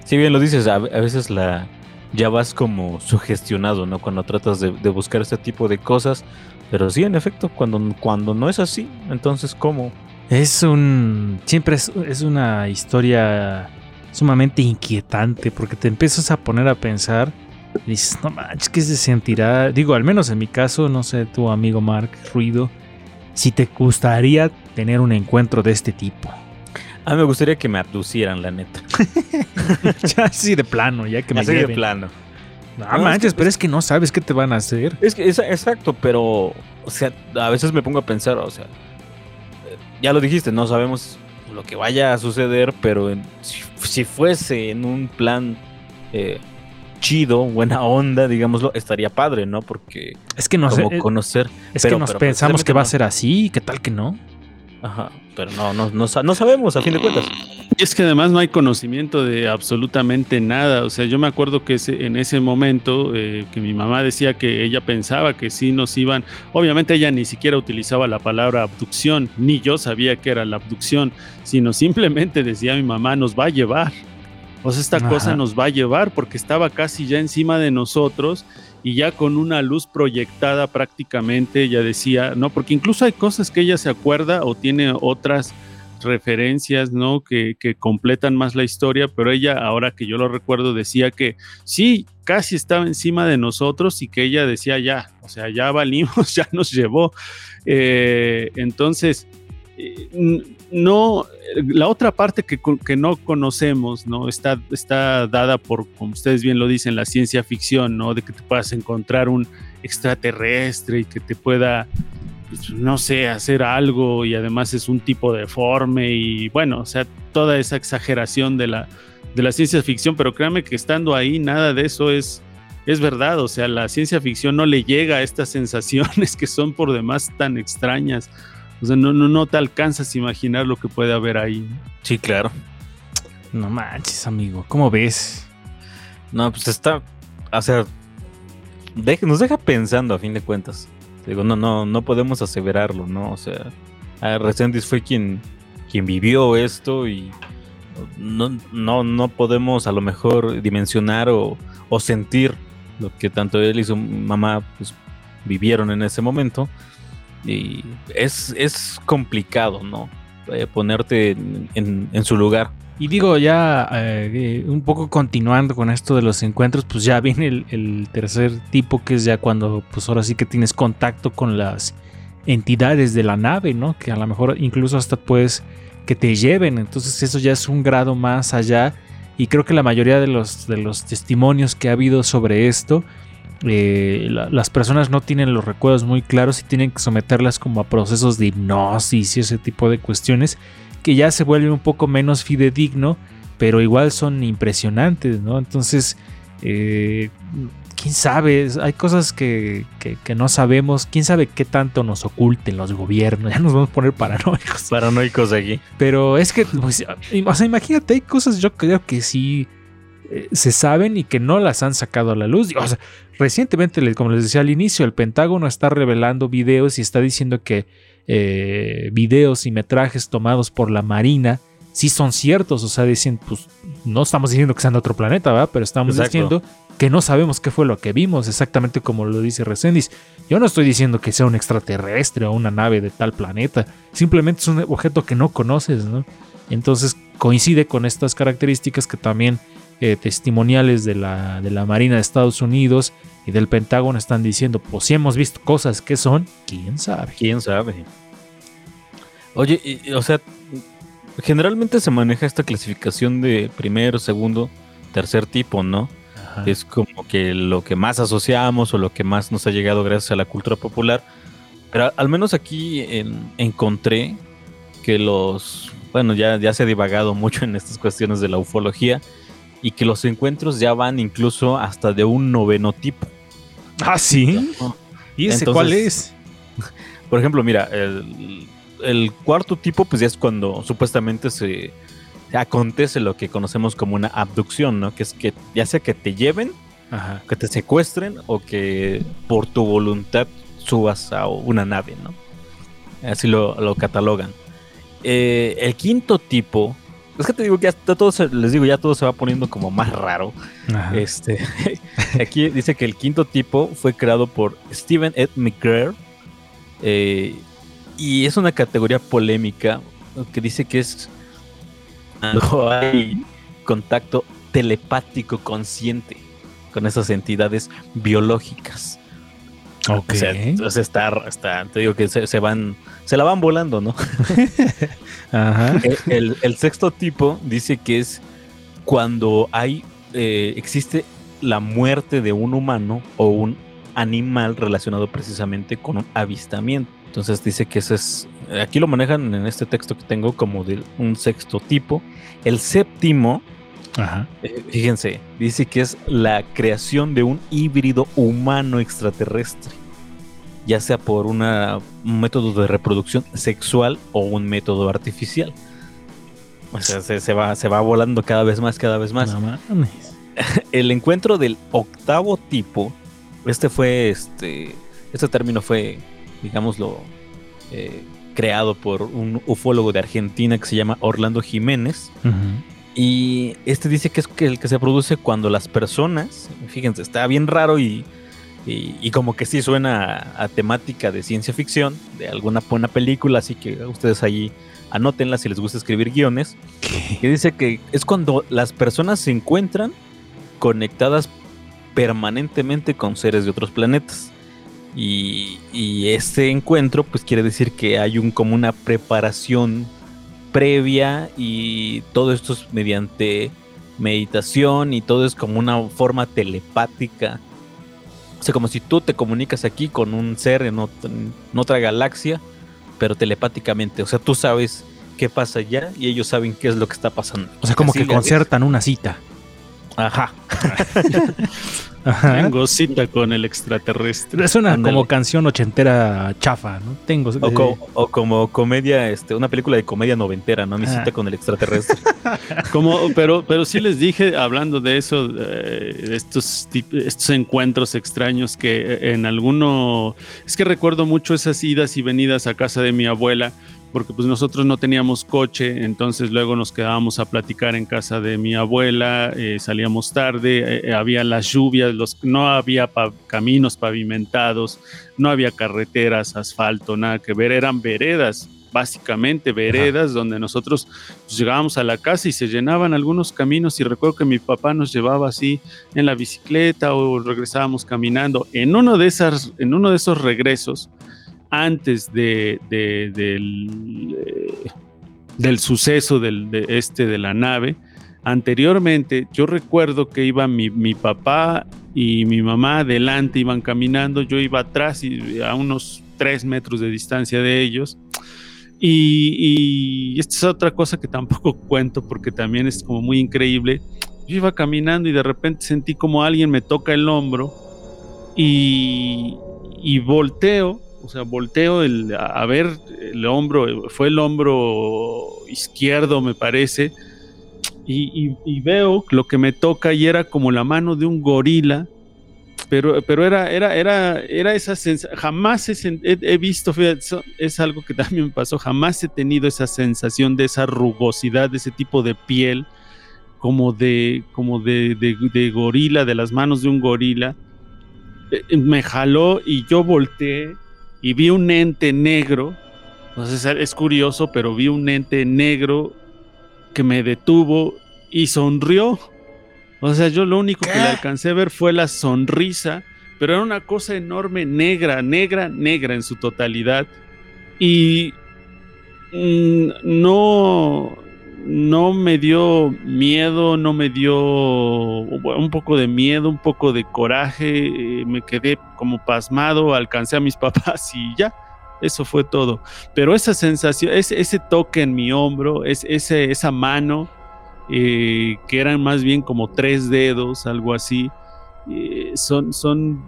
si bien lo dices, a, veces la ya vas como sugestionado, ¿no? Cuando tratas de, de, buscar este tipo de cosas, pero sí, en efecto, cuando, cuando no es así, entonces, ¿cómo? Es un. Siempre es, una historia sumamente inquietante porque te empiezas a poner a pensar y dices, no manches, ¿qué se sentirá? Digo, al menos en mi caso, no sé, tu amigo Mark Ruido, si te gustaría tener un encuentro de este tipo. A mí me gustaría que me abducieran, la neta. ya así de plano, ya que me así de plano. No, manches, pero es que no sabes qué te van a hacer. Es que, es, exacto, pero, o sea, a veces me pongo a pensar, o sea, ya lo dijiste, no sabemos lo que vaya a suceder, pero si, fuese en un plan eh, chido, buena onda, digámoslo, estaría padre, ¿no? Porque es que no como sé, conocer. Es que nos pensamos que va a ser así, ¿qué tal que no? Ajá, pero no, no, no, no sabemos, a fin de cuentas. Y es que además no hay conocimiento de absolutamente nada. O sea, yo me acuerdo que en ese momento eh, que mi mamá decía que ella pensaba que sí nos iban. Obviamente ella ni siquiera utilizaba la palabra abducción, ni yo sabía que era la abducción, sino simplemente decía mi mamá nos va a llevar. O sea, esta cosa nos va a llevar porque estaba casi ya encima de nosotros y ya con una luz proyectada prácticamente, ella decía, no, porque incluso hay cosas que ella se acuerda o tiene otras referencias, ¿no? Que, completan más la historia, pero ella, ahora que yo lo recuerdo, decía que sí, casi estaba encima de nosotros y que ella decía ya, o sea, ya valimos, ya nos llevó. Eh, entonces, eh, no, la otra parte que, que, no conocemos, ¿no? Está, está dada por, como ustedes bien lo dicen, la ciencia ficción, ¿no? De que te puedas encontrar un extraterrestre y que te pueda pues, no sé, hacer algo y además es un tipo deforme y bueno, o sea, toda esa exageración de la, de la ciencia ficción, pero créanme que estando ahí nada de eso es, es verdad, o sea, la ciencia ficción no le llega a estas sensaciones que son por demás tan extrañas, o sea, no, no, no te alcanzas a imaginar lo que puede haber ahí. Sí, claro. No manches, amigo, ¿cómo ves? No, pues está, o sea, nos deja pensando a fin de cuentas. Digo, no, no, no podemos aseverarlo, ¿no? O sea, Resendiz fue quien, quien vivió esto y no, no, no podemos a lo mejor dimensionar o, sentir lo que tanto él y su mamá pues, vivieron en ese momento. Y es, es complicado, ¿no? Eh, ponerte en, en, su lugar. Y digo, ya eh, un poco continuando con esto de los encuentros, pues ya viene el, tercer tipo, que es ya cuando, pues ahora sí que tienes contacto con las entidades de la nave, ¿no? Que a lo mejor incluso hasta puedes que te lleven, entonces eso ya es un grado más allá. Y creo que la mayoría de los, de los testimonios que ha habido sobre esto, eh, la- las personas no tienen los recuerdos muy claros y tienen que someterlas como a procesos de hipnosis y ese tipo de cuestiones que ya se vuelven un poco menos fidedigno, pero igual son impresionantes, ¿no? Entonces, eh, quién sabe, hay cosas que, que- que no sabemos, quién sabe qué tanto nos oculten los gobiernos, ya nos vamos a poner paranoicos. Paranoicos aquí. Pero es que, pues, o sea, imagínate, hay cosas yo creo que sí eh, se saben y que no las han sacado a la luz. O sea, recientemente, como les decía al inicio, el Pentágono está revelando videos y está diciendo que eh, videos y metrajes tomados por la Marina sí son ciertos. O sea, dicen, pues no estamos diciendo que sean de otro planeta, ¿verdad? Pero estamos Exacto. diciendo que no sabemos qué fue lo que vimos, exactamente como lo dice Resendiz. Yo no estoy diciendo que sea un extraterrestre o una nave de tal planeta, simplemente es un objeto que no conoces, ¿no? Entonces coincide con estas características que también eh, testimoniales de la, de la Marina de Estados Unidos y del Pentágono están diciendo, pues si hemos visto cosas que son, quién sabe. ¿Quién sabe? Oye, y- o sea, generalmente se maneja esta clasificación de primero, segundo, tercer tipo, ¿no? Es como que lo que más asociamos o lo que más nos ha llegado gracias a la cultura popular. Pero al menos aquí en- encontré que los, bueno, ya, ya se ha divagado mucho en estas cuestiones de la ufología y que los encuentros ya van incluso hasta de un noveno tipo. Ah, sí. ¿Y ese Entonces- cuál es? Por ejemplo, mira, el, el cuarto tipo, pues ya es cuando supuestamente se acontece lo que conocemos como una abducción, ¿no? Que es que ya sea que te lleven, Ajá. que te secuestren o que por tu voluntad subas a una nave, ¿no? Así lo, lo catalogan. Eh, el quinto tipo, es que te digo que ya todo se- les digo, ya todo se va poniendo como más raro. Ajá. Este, aquí dice que el quinto tipo fue creado por Stephen Ed McGrath eh, y es una categoría polémica que dice que es cuando hay contacto telepático consciente con esas entidades biológicas. ok. O sea, o sea, está, está- te digo que se, se van, se la van volando, ¿no? Ajá. el, el- el sexto tipo dice que es cuando hay eh, existe la muerte de un humano o un animal relacionado precisamente con un avistamiento. Entonces dice que ese es aquí lo manejan en este texto que tengo como de un sexto tipo. El séptimo, Ajá. eh, fíjense, dice que es la creación de un híbrido humano extraterrestre, ya sea por una, un método de reproducción sexual o un método artificial. O sea, se, se va, se va volando cada vez más, cada vez más. No. El encuentro del octavo tipo, este fue, este, este término fue, digámoslo, eh, creado por un ufólogo de Argentina que se llama Orlando Jiménez. Y este dice que es que el que se produce cuando las personas, fíjense, está bien raro y, y, y como que sí suena a, a temática de ciencia ficción, de alguna buena película, así que ustedes ahí anótenla si les gusta escribir guiones, que dice que es cuando las personas se encuentran conectadas permanentemente con seres de otros planetas. Y, y este encuentro pues quiere decir que hay un como una preparación previa y todo esto es mediante meditación y todo es como una forma telepática. O sea, como si tú te comunicas aquí con un ser en, ot- en otra galaxia, pero telepáticamente. O sea, tú sabes qué pasa allá y ellos saben qué es lo que está pasando. O sea, como Así que concertan una cita. Ajá. Ajá. Tengo cita con el extraterrestre. Es una como canción ochentera chafa, ¿no? Tengo. O, co- o como comedia, este, una película de comedia noventera, ¿no? Mi Ah. cita con el extraterrestre. Como, pero, pero sí les dije, hablando de eso, eh, de estos, estos encuentros extraños que eh, en alguno, es que recuerdo mucho esas idas y venidas a casa de mi abuela, porque pues nosotros no teníamos coche, entonces luego nos quedábamos a platicar en casa de mi abuela, eh, salíamos tarde, eh, había las lluvias, los, no había pa- caminos pavimentados, no había carreteras, asfalto, nada que ver, eran veredas, básicamente veredas donde nosotros pues, llegábamos a la casa y se llenaban algunos caminos y recuerdo que mi papá nos llevaba así en la bicicleta o regresábamos caminando. En uno de, esas, en uno de esos regresos, antes eh, del suceso de este de la nave, anteriormente yo recuerdo que iba mi, papá y mi mamá adelante, iban caminando, yo iba atrás y a unos tres metros de distancia de ellos. Y, y esta es otra cosa que tampoco cuento porque también es como muy increíble. Yo iba caminando y de repente sentí como alguien me toca el hombro y, y volteo, o sea, volteo el, a ver el hombro, fue el hombro izquierdo me parece, y, y, y veo lo que me toca y era como la mano de un gorila pero, pero era, era, era, era esa sensación, jamás he, he, visto, es algo que también me pasó, jamás he tenido esa sensación de esa rugosidad, de ese tipo de piel, como de, como de, de, de gorila, de las manos de un gorila. Eh, me jaló y yo volteé y vi un ente negro, entonces es curioso, pero vi un ente negro que me detuvo y sonrió o sea, yo lo único que le alcancé a ver fue la sonrisa, pero era una cosa enorme, negra, negra, negra en su totalidad. Y mm, no, no me dio miedo, no me dio un poco de miedo, un poco de coraje, eh, me quedé como pasmado, alcancé a mis papás y ya, eso fue todo. Pero esa sensación, ese, toque en mi hombro, es, ese, esa mano, eh, que eran más bien como tres dedos, algo así. Eh, son, son,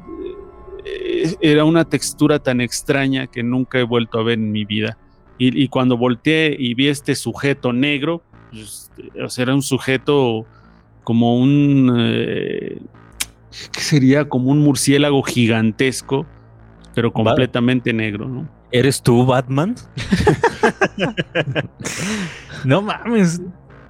era una textura tan extraña que nunca he vuelto a ver en mi vida. Y, y cuando volteé y vi este sujeto negro, o sea, era un sujeto como un, eh, ¿qué sería? Como un murciélago gigantesco, pero completamente negro, ¿no? ¿Eres tú, Batman? no mames,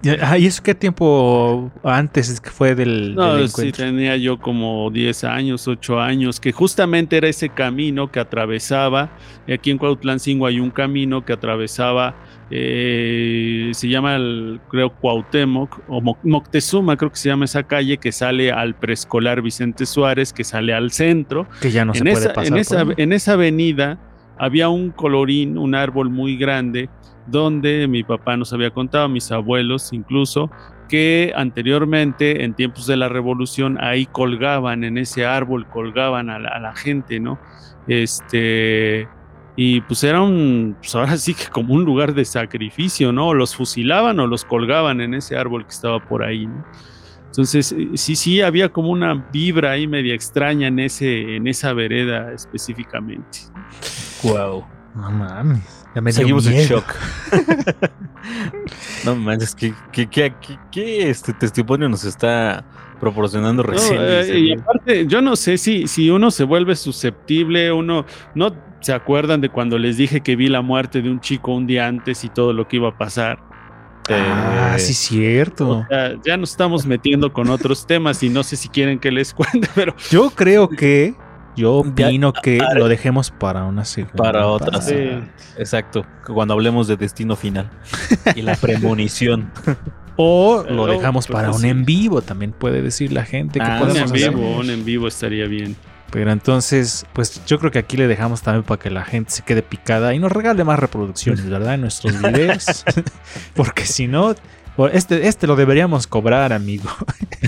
¿Y eso qué tiempo antes fue del, no, del sí, tenía yo como 10 años, 8 años, que justamente era ese camino que atravesaba, aquí en Cuautlancingo hay un camino que atravesaba, eh, se llama, el, creo, Cuauhtémoc, o Moctezuma, creo que se llama esa calle, que sale al preescolar Vicente Suárez, que sale al centro. Que ya no en se esa, puede pasar. En esa, en esa avenida había un colorín, un árbol muy grande, donde mi papá nos había contado, mis abuelos incluso, que anteriormente, en tiempos de la revolución, ahí colgaban en ese árbol, colgaban a la, a la gente, ¿no? Este, y pues era un, pues ahora sí que como un lugar de sacrificio, ¿no? O los fusilaban o los colgaban en ese árbol que estaba por ahí, ¿no? Entonces, sí, sí, había como una vibra ahí media extraña en, ese, en esa vereda específicamente. Wow. No mames. Ya me dio Seguimos en shock. no manches, ¿qué, qué, qué, qué- qué, este testimonio nos está proporcionando No, recién? eh, y aparte, yo no sé si, si uno se vuelve susceptible, uno no se acuerdan de cuando les dije que vi la muerte de un chico un día antes y todo lo que iba a pasar. Ah, Eh, sí, cierto. O sea, ya nos estamos metiendo con otros temas y no sé si quieren que les cuente, pero Yo creo que, yo Ya- opino que lo dejemos para una segunda. Para otra, sí. Exacto, cuando hablemos de destino final y la premonición. O lo dejamos pues, para un en vivo, también puede decir la gente que Ah, un podemos en sí, hacer. vivo, un en vivo estaría bien. Pero entonces, pues yo creo que aquí le dejamos también para que la gente se quede picada y nos regale más reproducciones, ¿verdad? En nuestros videos. Porque si no, este, este lo deberíamos cobrar, amigo.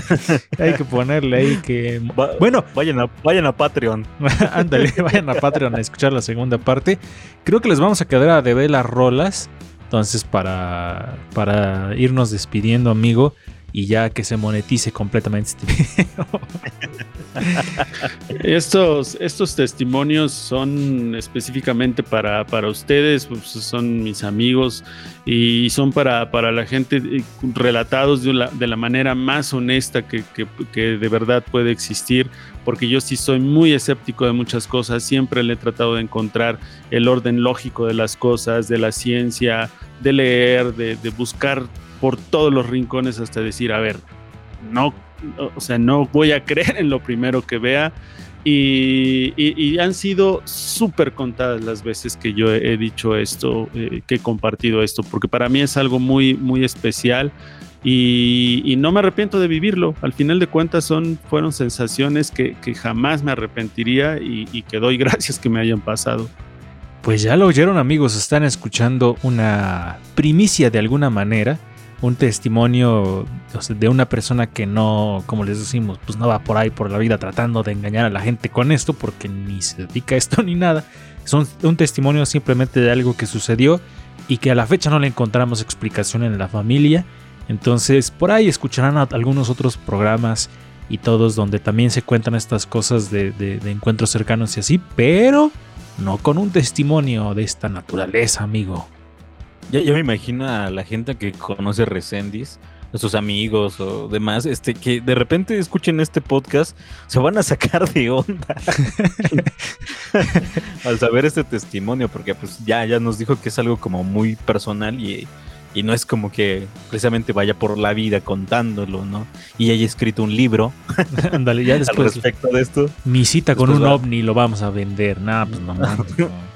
Hay que ponerle ahí que... Va- Bueno, vayan a, vayan a Patreon. ándale, vayan a Patreon a escuchar la segunda parte. Creo que les vamos a quedar a deber las rolas. Entonces, para, para irnos despidiendo, amigo, y ya que se monetice completamente este video. Estos, estos testimonios son específicamente para, para ustedes, pues, son mis amigos y son para, para la gente eh, relatados de la, de la manera más honesta que, que- de verdad puede existir, porque yo sí soy muy escéptico de muchas cosas, siempre le he tratado de encontrar el orden lógico de las cosas, de la ciencia, de leer, de, de buscar por todos los rincones hasta decir, a ver, no, o sea, no voy a creer en lo primero que vea. Y, y- y han sido súper contadas las veces que yo he, dicho esto, eh, que he compartido esto, porque para mí es algo muy, muy especial y, y no me arrepiento de vivirlo. Al final de cuentas son, fueron sensaciones que, que jamás me arrepentiría y, y que doy gracias que me hayan pasado. Pues ya lo oyeron amigos, están escuchando una primicia de alguna manera un testimonio de una persona que no, como les decimos, pues no va por ahí por la vida tratando de engañar a la gente con esto, porque ni se dedica a esto ni nada. Son un testimonio simplemente de algo que sucedió y que a la fecha no le encontramos explicación en la familia. Entonces, por ahí escucharán a- algunos otros programas y todos donde también se cuentan estas cosas de- de encuentros cercanos y así, pero no con un testimonio de esta naturaleza, amigo. Ya, ya me imagino a la gente que conoce Resendis, a sus amigos o demás, este, que de repente escuchen este podcast, se van a sacar de onda. Al saber este testimonio, porque pues ya, ya nos dijo que es algo como muy personal y, y no es como que precisamente vaya por la vida contándolo, ¿no? Y haya escrito un libro Ándale, ya al después respecto de esto. mi cita con un va- ovni lo vamos a vender. Nah, pues no, no.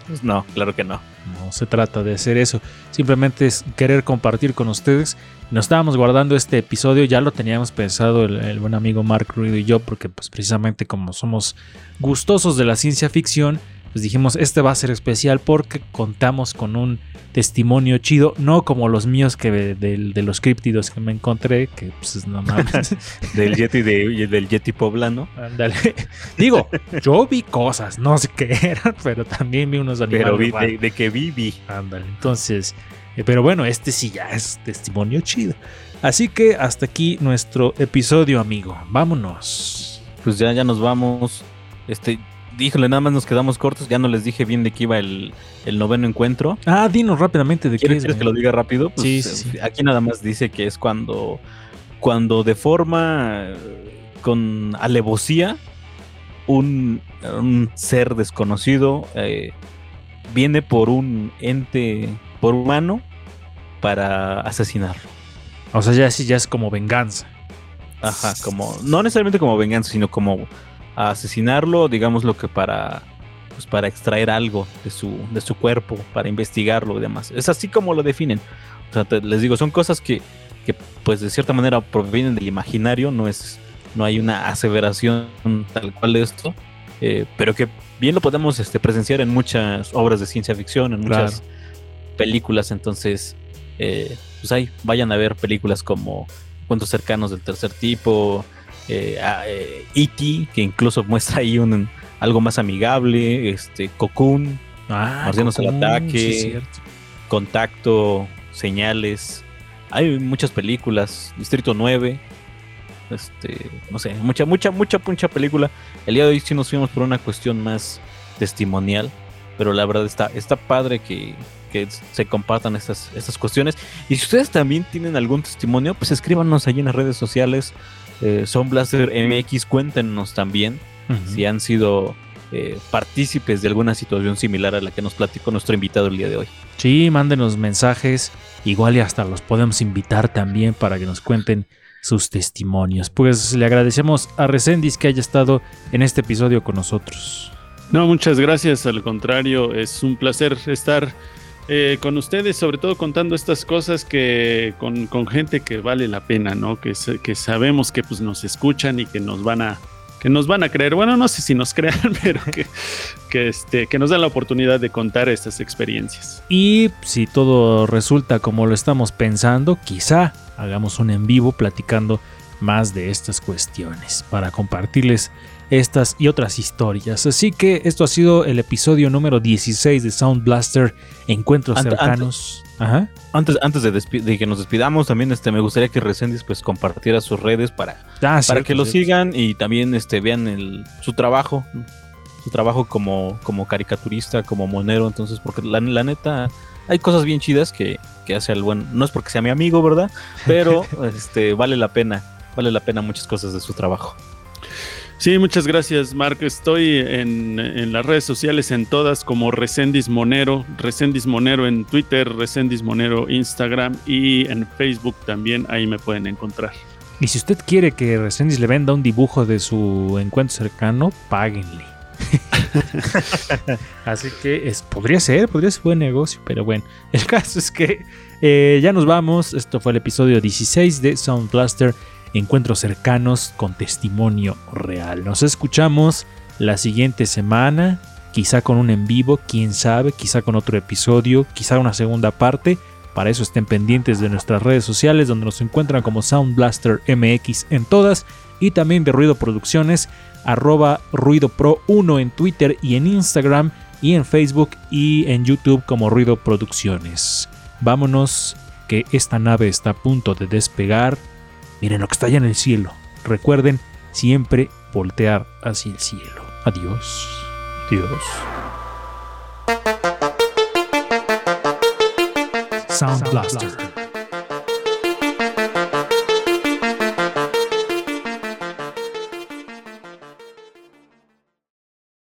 Pues no, claro que no. No se trata de hacer eso. Simplemente es querer compartir con ustedes. Nos estábamos guardando este episodio, ya lo teníamos pensado el, el buen amigo Mark Ruido y yo, porque pues precisamente como somos gustosos de la ciencia ficción, pues dijimos, este va a ser especial porque contamos con un testimonio chido, no como los míos que de, de- de los críptidos que me encontré, que pues no mames. Del Yeti, de, del Yeti poblano. Ándale. Digo, yo vi cosas, no sé qué eran, pero también vi unos animales. Pero vi- de, de que viví. Ándale, entonces, eh, pero bueno, este sí ya es testimonio chido. Así que hasta aquí nuestro episodio, amigo. Vámonos. Pues ya, ya nos vamos. Este, híjole, nada más nos quedamos cortos. Ya no les dije bien de qué iba el, el noveno encuentro. Ah, dinos rápidamente de qué ¿Quieres, es. quieres que lo diga rápido? Pues, Sí, sí, sí. Aquí nada más dice que es cuando, cuando de forma eh, con alevosía un, un ser desconocido eh, viene por un ente, por humano, para asesinarlo. O sea, ya sí, ya es como venganza. Ajá, como, no necesariamente como venganza, sino como a asesinarlo, digamos lo que para, pues para extraer algo de su, de su cuerpo, para investigarlo y demás. Es así como lo definen. O sea, te- les digo, son cosas que, que, pues de cierta manera provienen del imaginario, no es, no hay una aseveración tal cual de esto, eh, pero que bien lo podemos este, presenciar en muchas obras de ciencia ficción, en muchas películas, entonces, eh, pues ahí vayan a ver películas como Cuentos cercanos del tercer tipo, eh, eh, E.T., que incluso muestra ahí un, algo más amigable, este, Cocoon, Ah, Marcianos al ataque. sí. Contacto, Señales, hay muchas películas, Distrito 9, este, no sé, mucha, mucha, mucha, mucha película. El día de hoy sí nos fuimos por una cuestión más testimonial, pero la verdad está, está padre que, que se compartan estas, estas cuestiones. Y si ustedes también tienen algún testimonio, pues escríbanos ahí en las redes sociales. Eh, Son Blaster MX, cuéntenos también si han sido eh, partícipes de alguna situación similar a la que nos platicó nuestro invitado el día de hoy. Sí, mándenos mensajes. Igual y hasta los podemos invitar también para que nos cuenten sus testimonios. Pues le agradecemos a Resendis que haya estado en este episodio con nosotros. No, muchas gracias. Al contrario, es un placer estar eh, con ustedes, sobre todo contando estas cosas que con, gente que vale la pena, ¿no? Que sabemos que pues, nos escuchan y que nos van a que nos van a creer. Bueno, no sé si nos crean, pero que, que, este, que nos dan la oportunidad de contar estas experiencias. Y si todo resulta como lo estamos pensando, quizá hagamos un en vivo platicando más de estas cuestiones para compartirles estas y otras historias. Así que esto ha sido el episodio número 16 de Sound Blaster Encuentros cercanos. Ajá. Antes, antes de, que nos despidamos, también este, me gustaría que Resendiz pues compartiera sus redes para, Ah, para que lo cierto. sigan y también este, vean el, su trabajo, su trabajo como, como caricaturista, como monero. Entonces, porque la, la neta, hay cosas bien chidas que, que hace el buen. No es porque sea mi amigo, ¿verdad? Pero este, vale la pena, vale la pena muchas cosas de su trabajo. Sí, muchas gracias, Mark. Estoy en, en las redes sociales, en todas, como Resendis Monero, Resendis Monero en Twitter, Resendis Monero Instagram y en Facebook también, ahí me pueden encontrar. Y si usted quiere que Resendis le venda un dibujo de su encuentro cercano, páguenle. Así que es, podría ser, podría ser buen negocio, pero bueno, el caso es que eh, ya nos vamos. Esto fue el episodio 16 de Sound Blaster, encuentros cercanos con testimonio real. Nos escuchamos la siguiente semana, quizá con un en vivo, quién sabe, quizá con otro episodio, quizá una segunda parte. Para eso estén pendientes de nuestras redes sociales donde nos encuentran como Sound Blaster MX en todas y también de Ruido Producciones, arroba Ruido Pro 1 en Twitter y en Instagram y en Facebook y en YouTube como Ruido Producciones. Vámonos que esta nave está a punto de despegar. Miren lo que está allá en el cielo. Recuerden siempre voltear hacia el cielo. Adiós. Adiós. Sound Blaster.